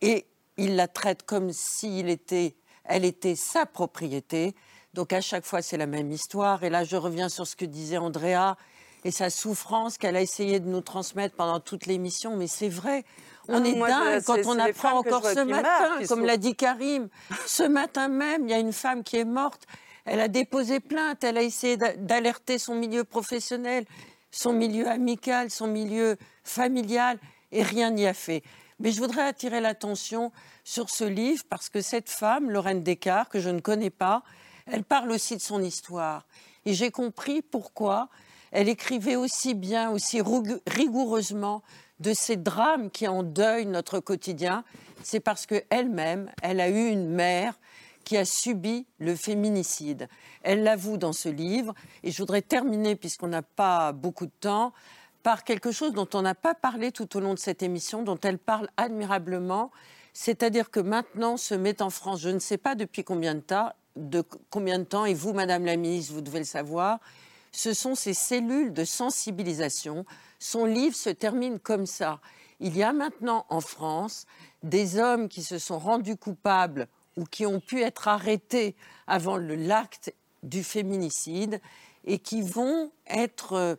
et il la traite comme si était, elle était sa propriété. Donc à chaque fois, c'est la même histoire. Et là, je reviens sur ce que disait Andrea et sa souffrance qu'elle a essayé de nous transmettre pendant toute l'émission. Mais c'est vrai, on ah, est dingue quand on apprend encore ce matin, comme l'a dit Karim. Ce matin même, il y a une femme qui est morte. Elle a déposé plainte, elle a essayé d'alerter son milieu professionnel, son milieu amical, son milieu familial, et rien n'y a fait. Mais je voudrais attirer l'attention sur ce livre parce que cette femme, Lorraine Descartes, que je ne connais pas, elle parle aussi de son histoire. Et j'ai compris pourquoi elle écrivait aussi bien, aussi rigoureusement de ces drames qui endeuillent notre quotidien, c'est parce qu'elle-même, elle a eu une mère qui a subi le féminicide. Elle l'avoue dans ce livre, et je voudrais terminer, puisqu'on n'a pas beaucoup de temps, par quelque chose dont on n'a pas parlé tout au long de cette émission, dont elle parle admirablement, c'est-à-dire que maintenant se met en France, je ne sais pas depuis combien de temps, de combien de temps, et vous, Madame la Ministre, vous devez le savoir, ce sont ces cellules de sensibilisation son livre se termine comme ça. Il y a maintenant en France des hommes qui se sont rendus coupables ou qui ont pu être arrêtés avant l'acte du féminicide et qui vont être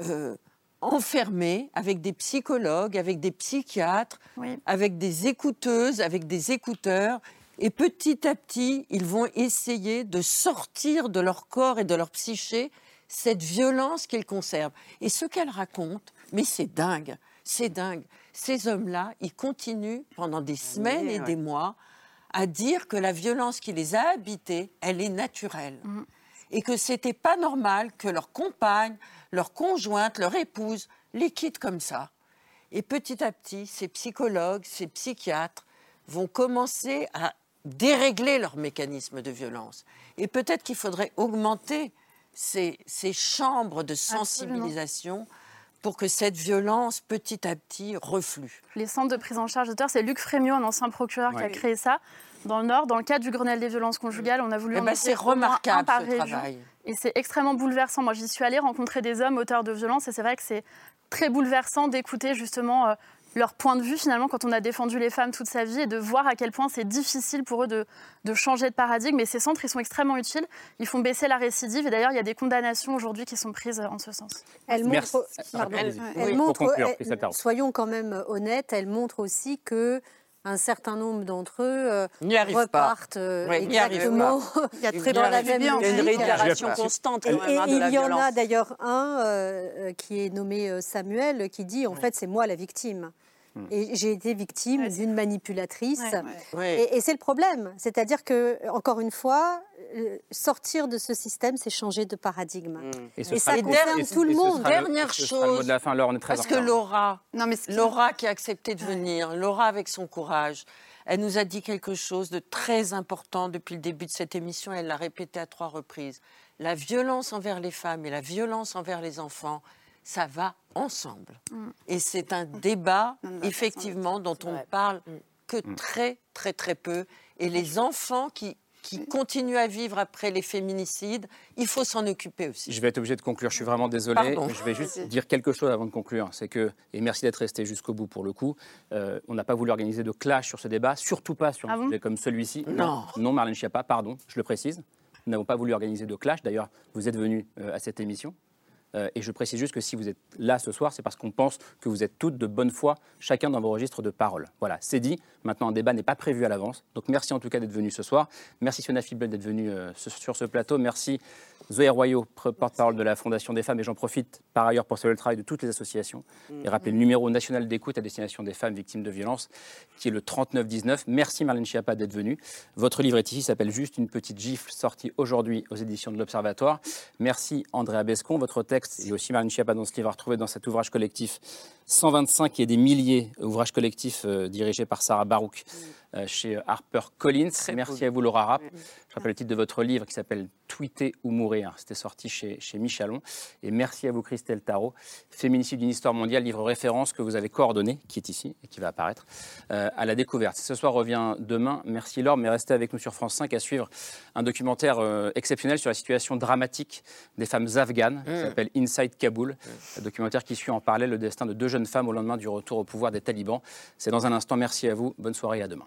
euh, enfermés avec des psychologues, avec des psychiatres, avec des écouteuses, avec des écouteurs. Et petit à petit, ils vont essayer de sortir de leur corps et de leur psyché cette violence qu'ils conservent. Et ce qu'elle raconte, mais c'est dingue, c'est dingue. Ces hommes-là, ils continuent pendant des semaines et des mois à dire que la violence qui les a habités, elle est naturelle. Mm. Et que c'était pas normal que leur compagne, leur conjointe, leur épouse les quittent comme ça. Et petit à petit, ces psychologues, ces psychiatres vont commencer à dérégler leur mécanisme de violence. Et peut-être qu'il faudrait augmenter ces, chambres de sensibilisation pour que cette violence, petit à petit, reflue. Les centres de prise en charge d'auteurs, c'est Luc Frémiot, un ancien procureur, qui a créé ça. Dans le Nord, dans le cadre du Grenelle des violences conjugales, on a voulu ben C'est remarquable ce travail. Et c'est extrêmement bouleversant. Moi, j'y suis allée rencontrer des hommes auteurs de violences et c'est vrai que c'est très bouleversant d'écouter justement euh, leur point de vue finalement quand on a défendu les femmes toute sa vie et de voir à quel point c'est difficile pour eux de, changer de paradigme. Et ces centres, ils sont extrêmement utiles. Ils font baisser la récidive. Et d'ailleurs, il y a des condamnations aujourd'hui qui sont prises en ce sens. Elle montre, soyons quand même honnêtes, elle montre aussi que un certain nombre d'entre eux euh, repartent euh, exactement. il y a très dans la même Il y a une réitération constante. et, hein, il y en a d'ailleurs un euh, qui est nommé Samuel qui dit en fait c'est moi la victime. Hmm. Et j'ai été victime d'une manipulatrice. Et, c'est le problème. C'est-à-dire que, encore une fois, euh, sortir de ce système, c'est changer de paradigme. Hmm. Et, ça concerne tout le monde. Dernière chose. parce que Laura, non, mais Laura qui a accepté de venir, Laura avec son courage, elle nous a dit quelque chose de très important depuis le début de cette émission. Elle l'a répété à trois reprises. La violence envers les femmes et la violence envers les enfants, ça va ensemble. Mm. Et c'est un débat, *laughs* effectivement, dont on ne parle mm. que mm. très, très, très peu. Et les enfants qui, qui continuent à vivre après les féminicides, il faut s'en occuper aussi. Je vais être obligé de conclure, je suis vraiment désolé. Je vais juste dire quelque chose avant de conclure. C'est que, et merci d'être resté jusqu'au bout pour le coup, euh, on n'a pas voulu organiser de clash sur ce débat, surtout pas sur un ah sujet comme celui-ci. Non. Non, Marlène Schiappa, pardon, je le précise. Nous n'avons pas voulu organiser de clash. D'ailleurs, vous êtes venu euh, à cette émission. Euh, et je précise juste que si vous êtes là ce soir, c'est parce qu'on pense que vous êtes toutes de bonne foi, chacun dans vos registres de parole. Voilà, c'est dit. Maintenant, un débat n'est pas prévu à l'avance. Donc merci en tout cas d'être venu ce soir. Merci Fiona Fibel d'être venue euh, sur ce plateau. Merci Zoé Royaux, porte-parole de la Fondation des femmes. Et j'en profite par ailleurs pour saluer le travail de toutes les associations mm. et rappeler le numéro national d'écoute à destination des femmes victimes de violences, qui est le 3919. Merci Marlène Schiappa d'être venue. Votre livre est ici, s'appelle Juste une petite gifle, sorti aujourd'hui aux éditions de l'Observatoire. Merci Andrea Bescon. Votre texte et aussi Marlène Schiappa dans ce livre à retrouver dans cet ouvrage collectif 125 et des milliers d'ouvrages collectifs euh, dirigés par Sarah Barouk. Chez Harper Collins. Merci à vous, Laura Rapp. Je rappelle le titre de votre livre qui s'appelle Tweeter ou mourir. C'était sorti chez, chez Michalon. Et merci à vous, Christelle Tarot. Féminicide d'une histoire mondiale, livre référence que vous avez coordonné, qui est ici et qui va apparaître à la découverte. Ce soir revient demain. Merci Laure, mais restez avec nous sur France 5 à suivre un documentaire exceptionnel sur la situation dramatique des femmes afghanes, qui mmh. s'appelle Inside Kaboul. Un documentaire qui suit en parallèle le destin de deux jeunes femmes au lendemain du retour au pouvoir des talibans. C'est dans un instant. Merci à vous. Bonne soirée et à demain.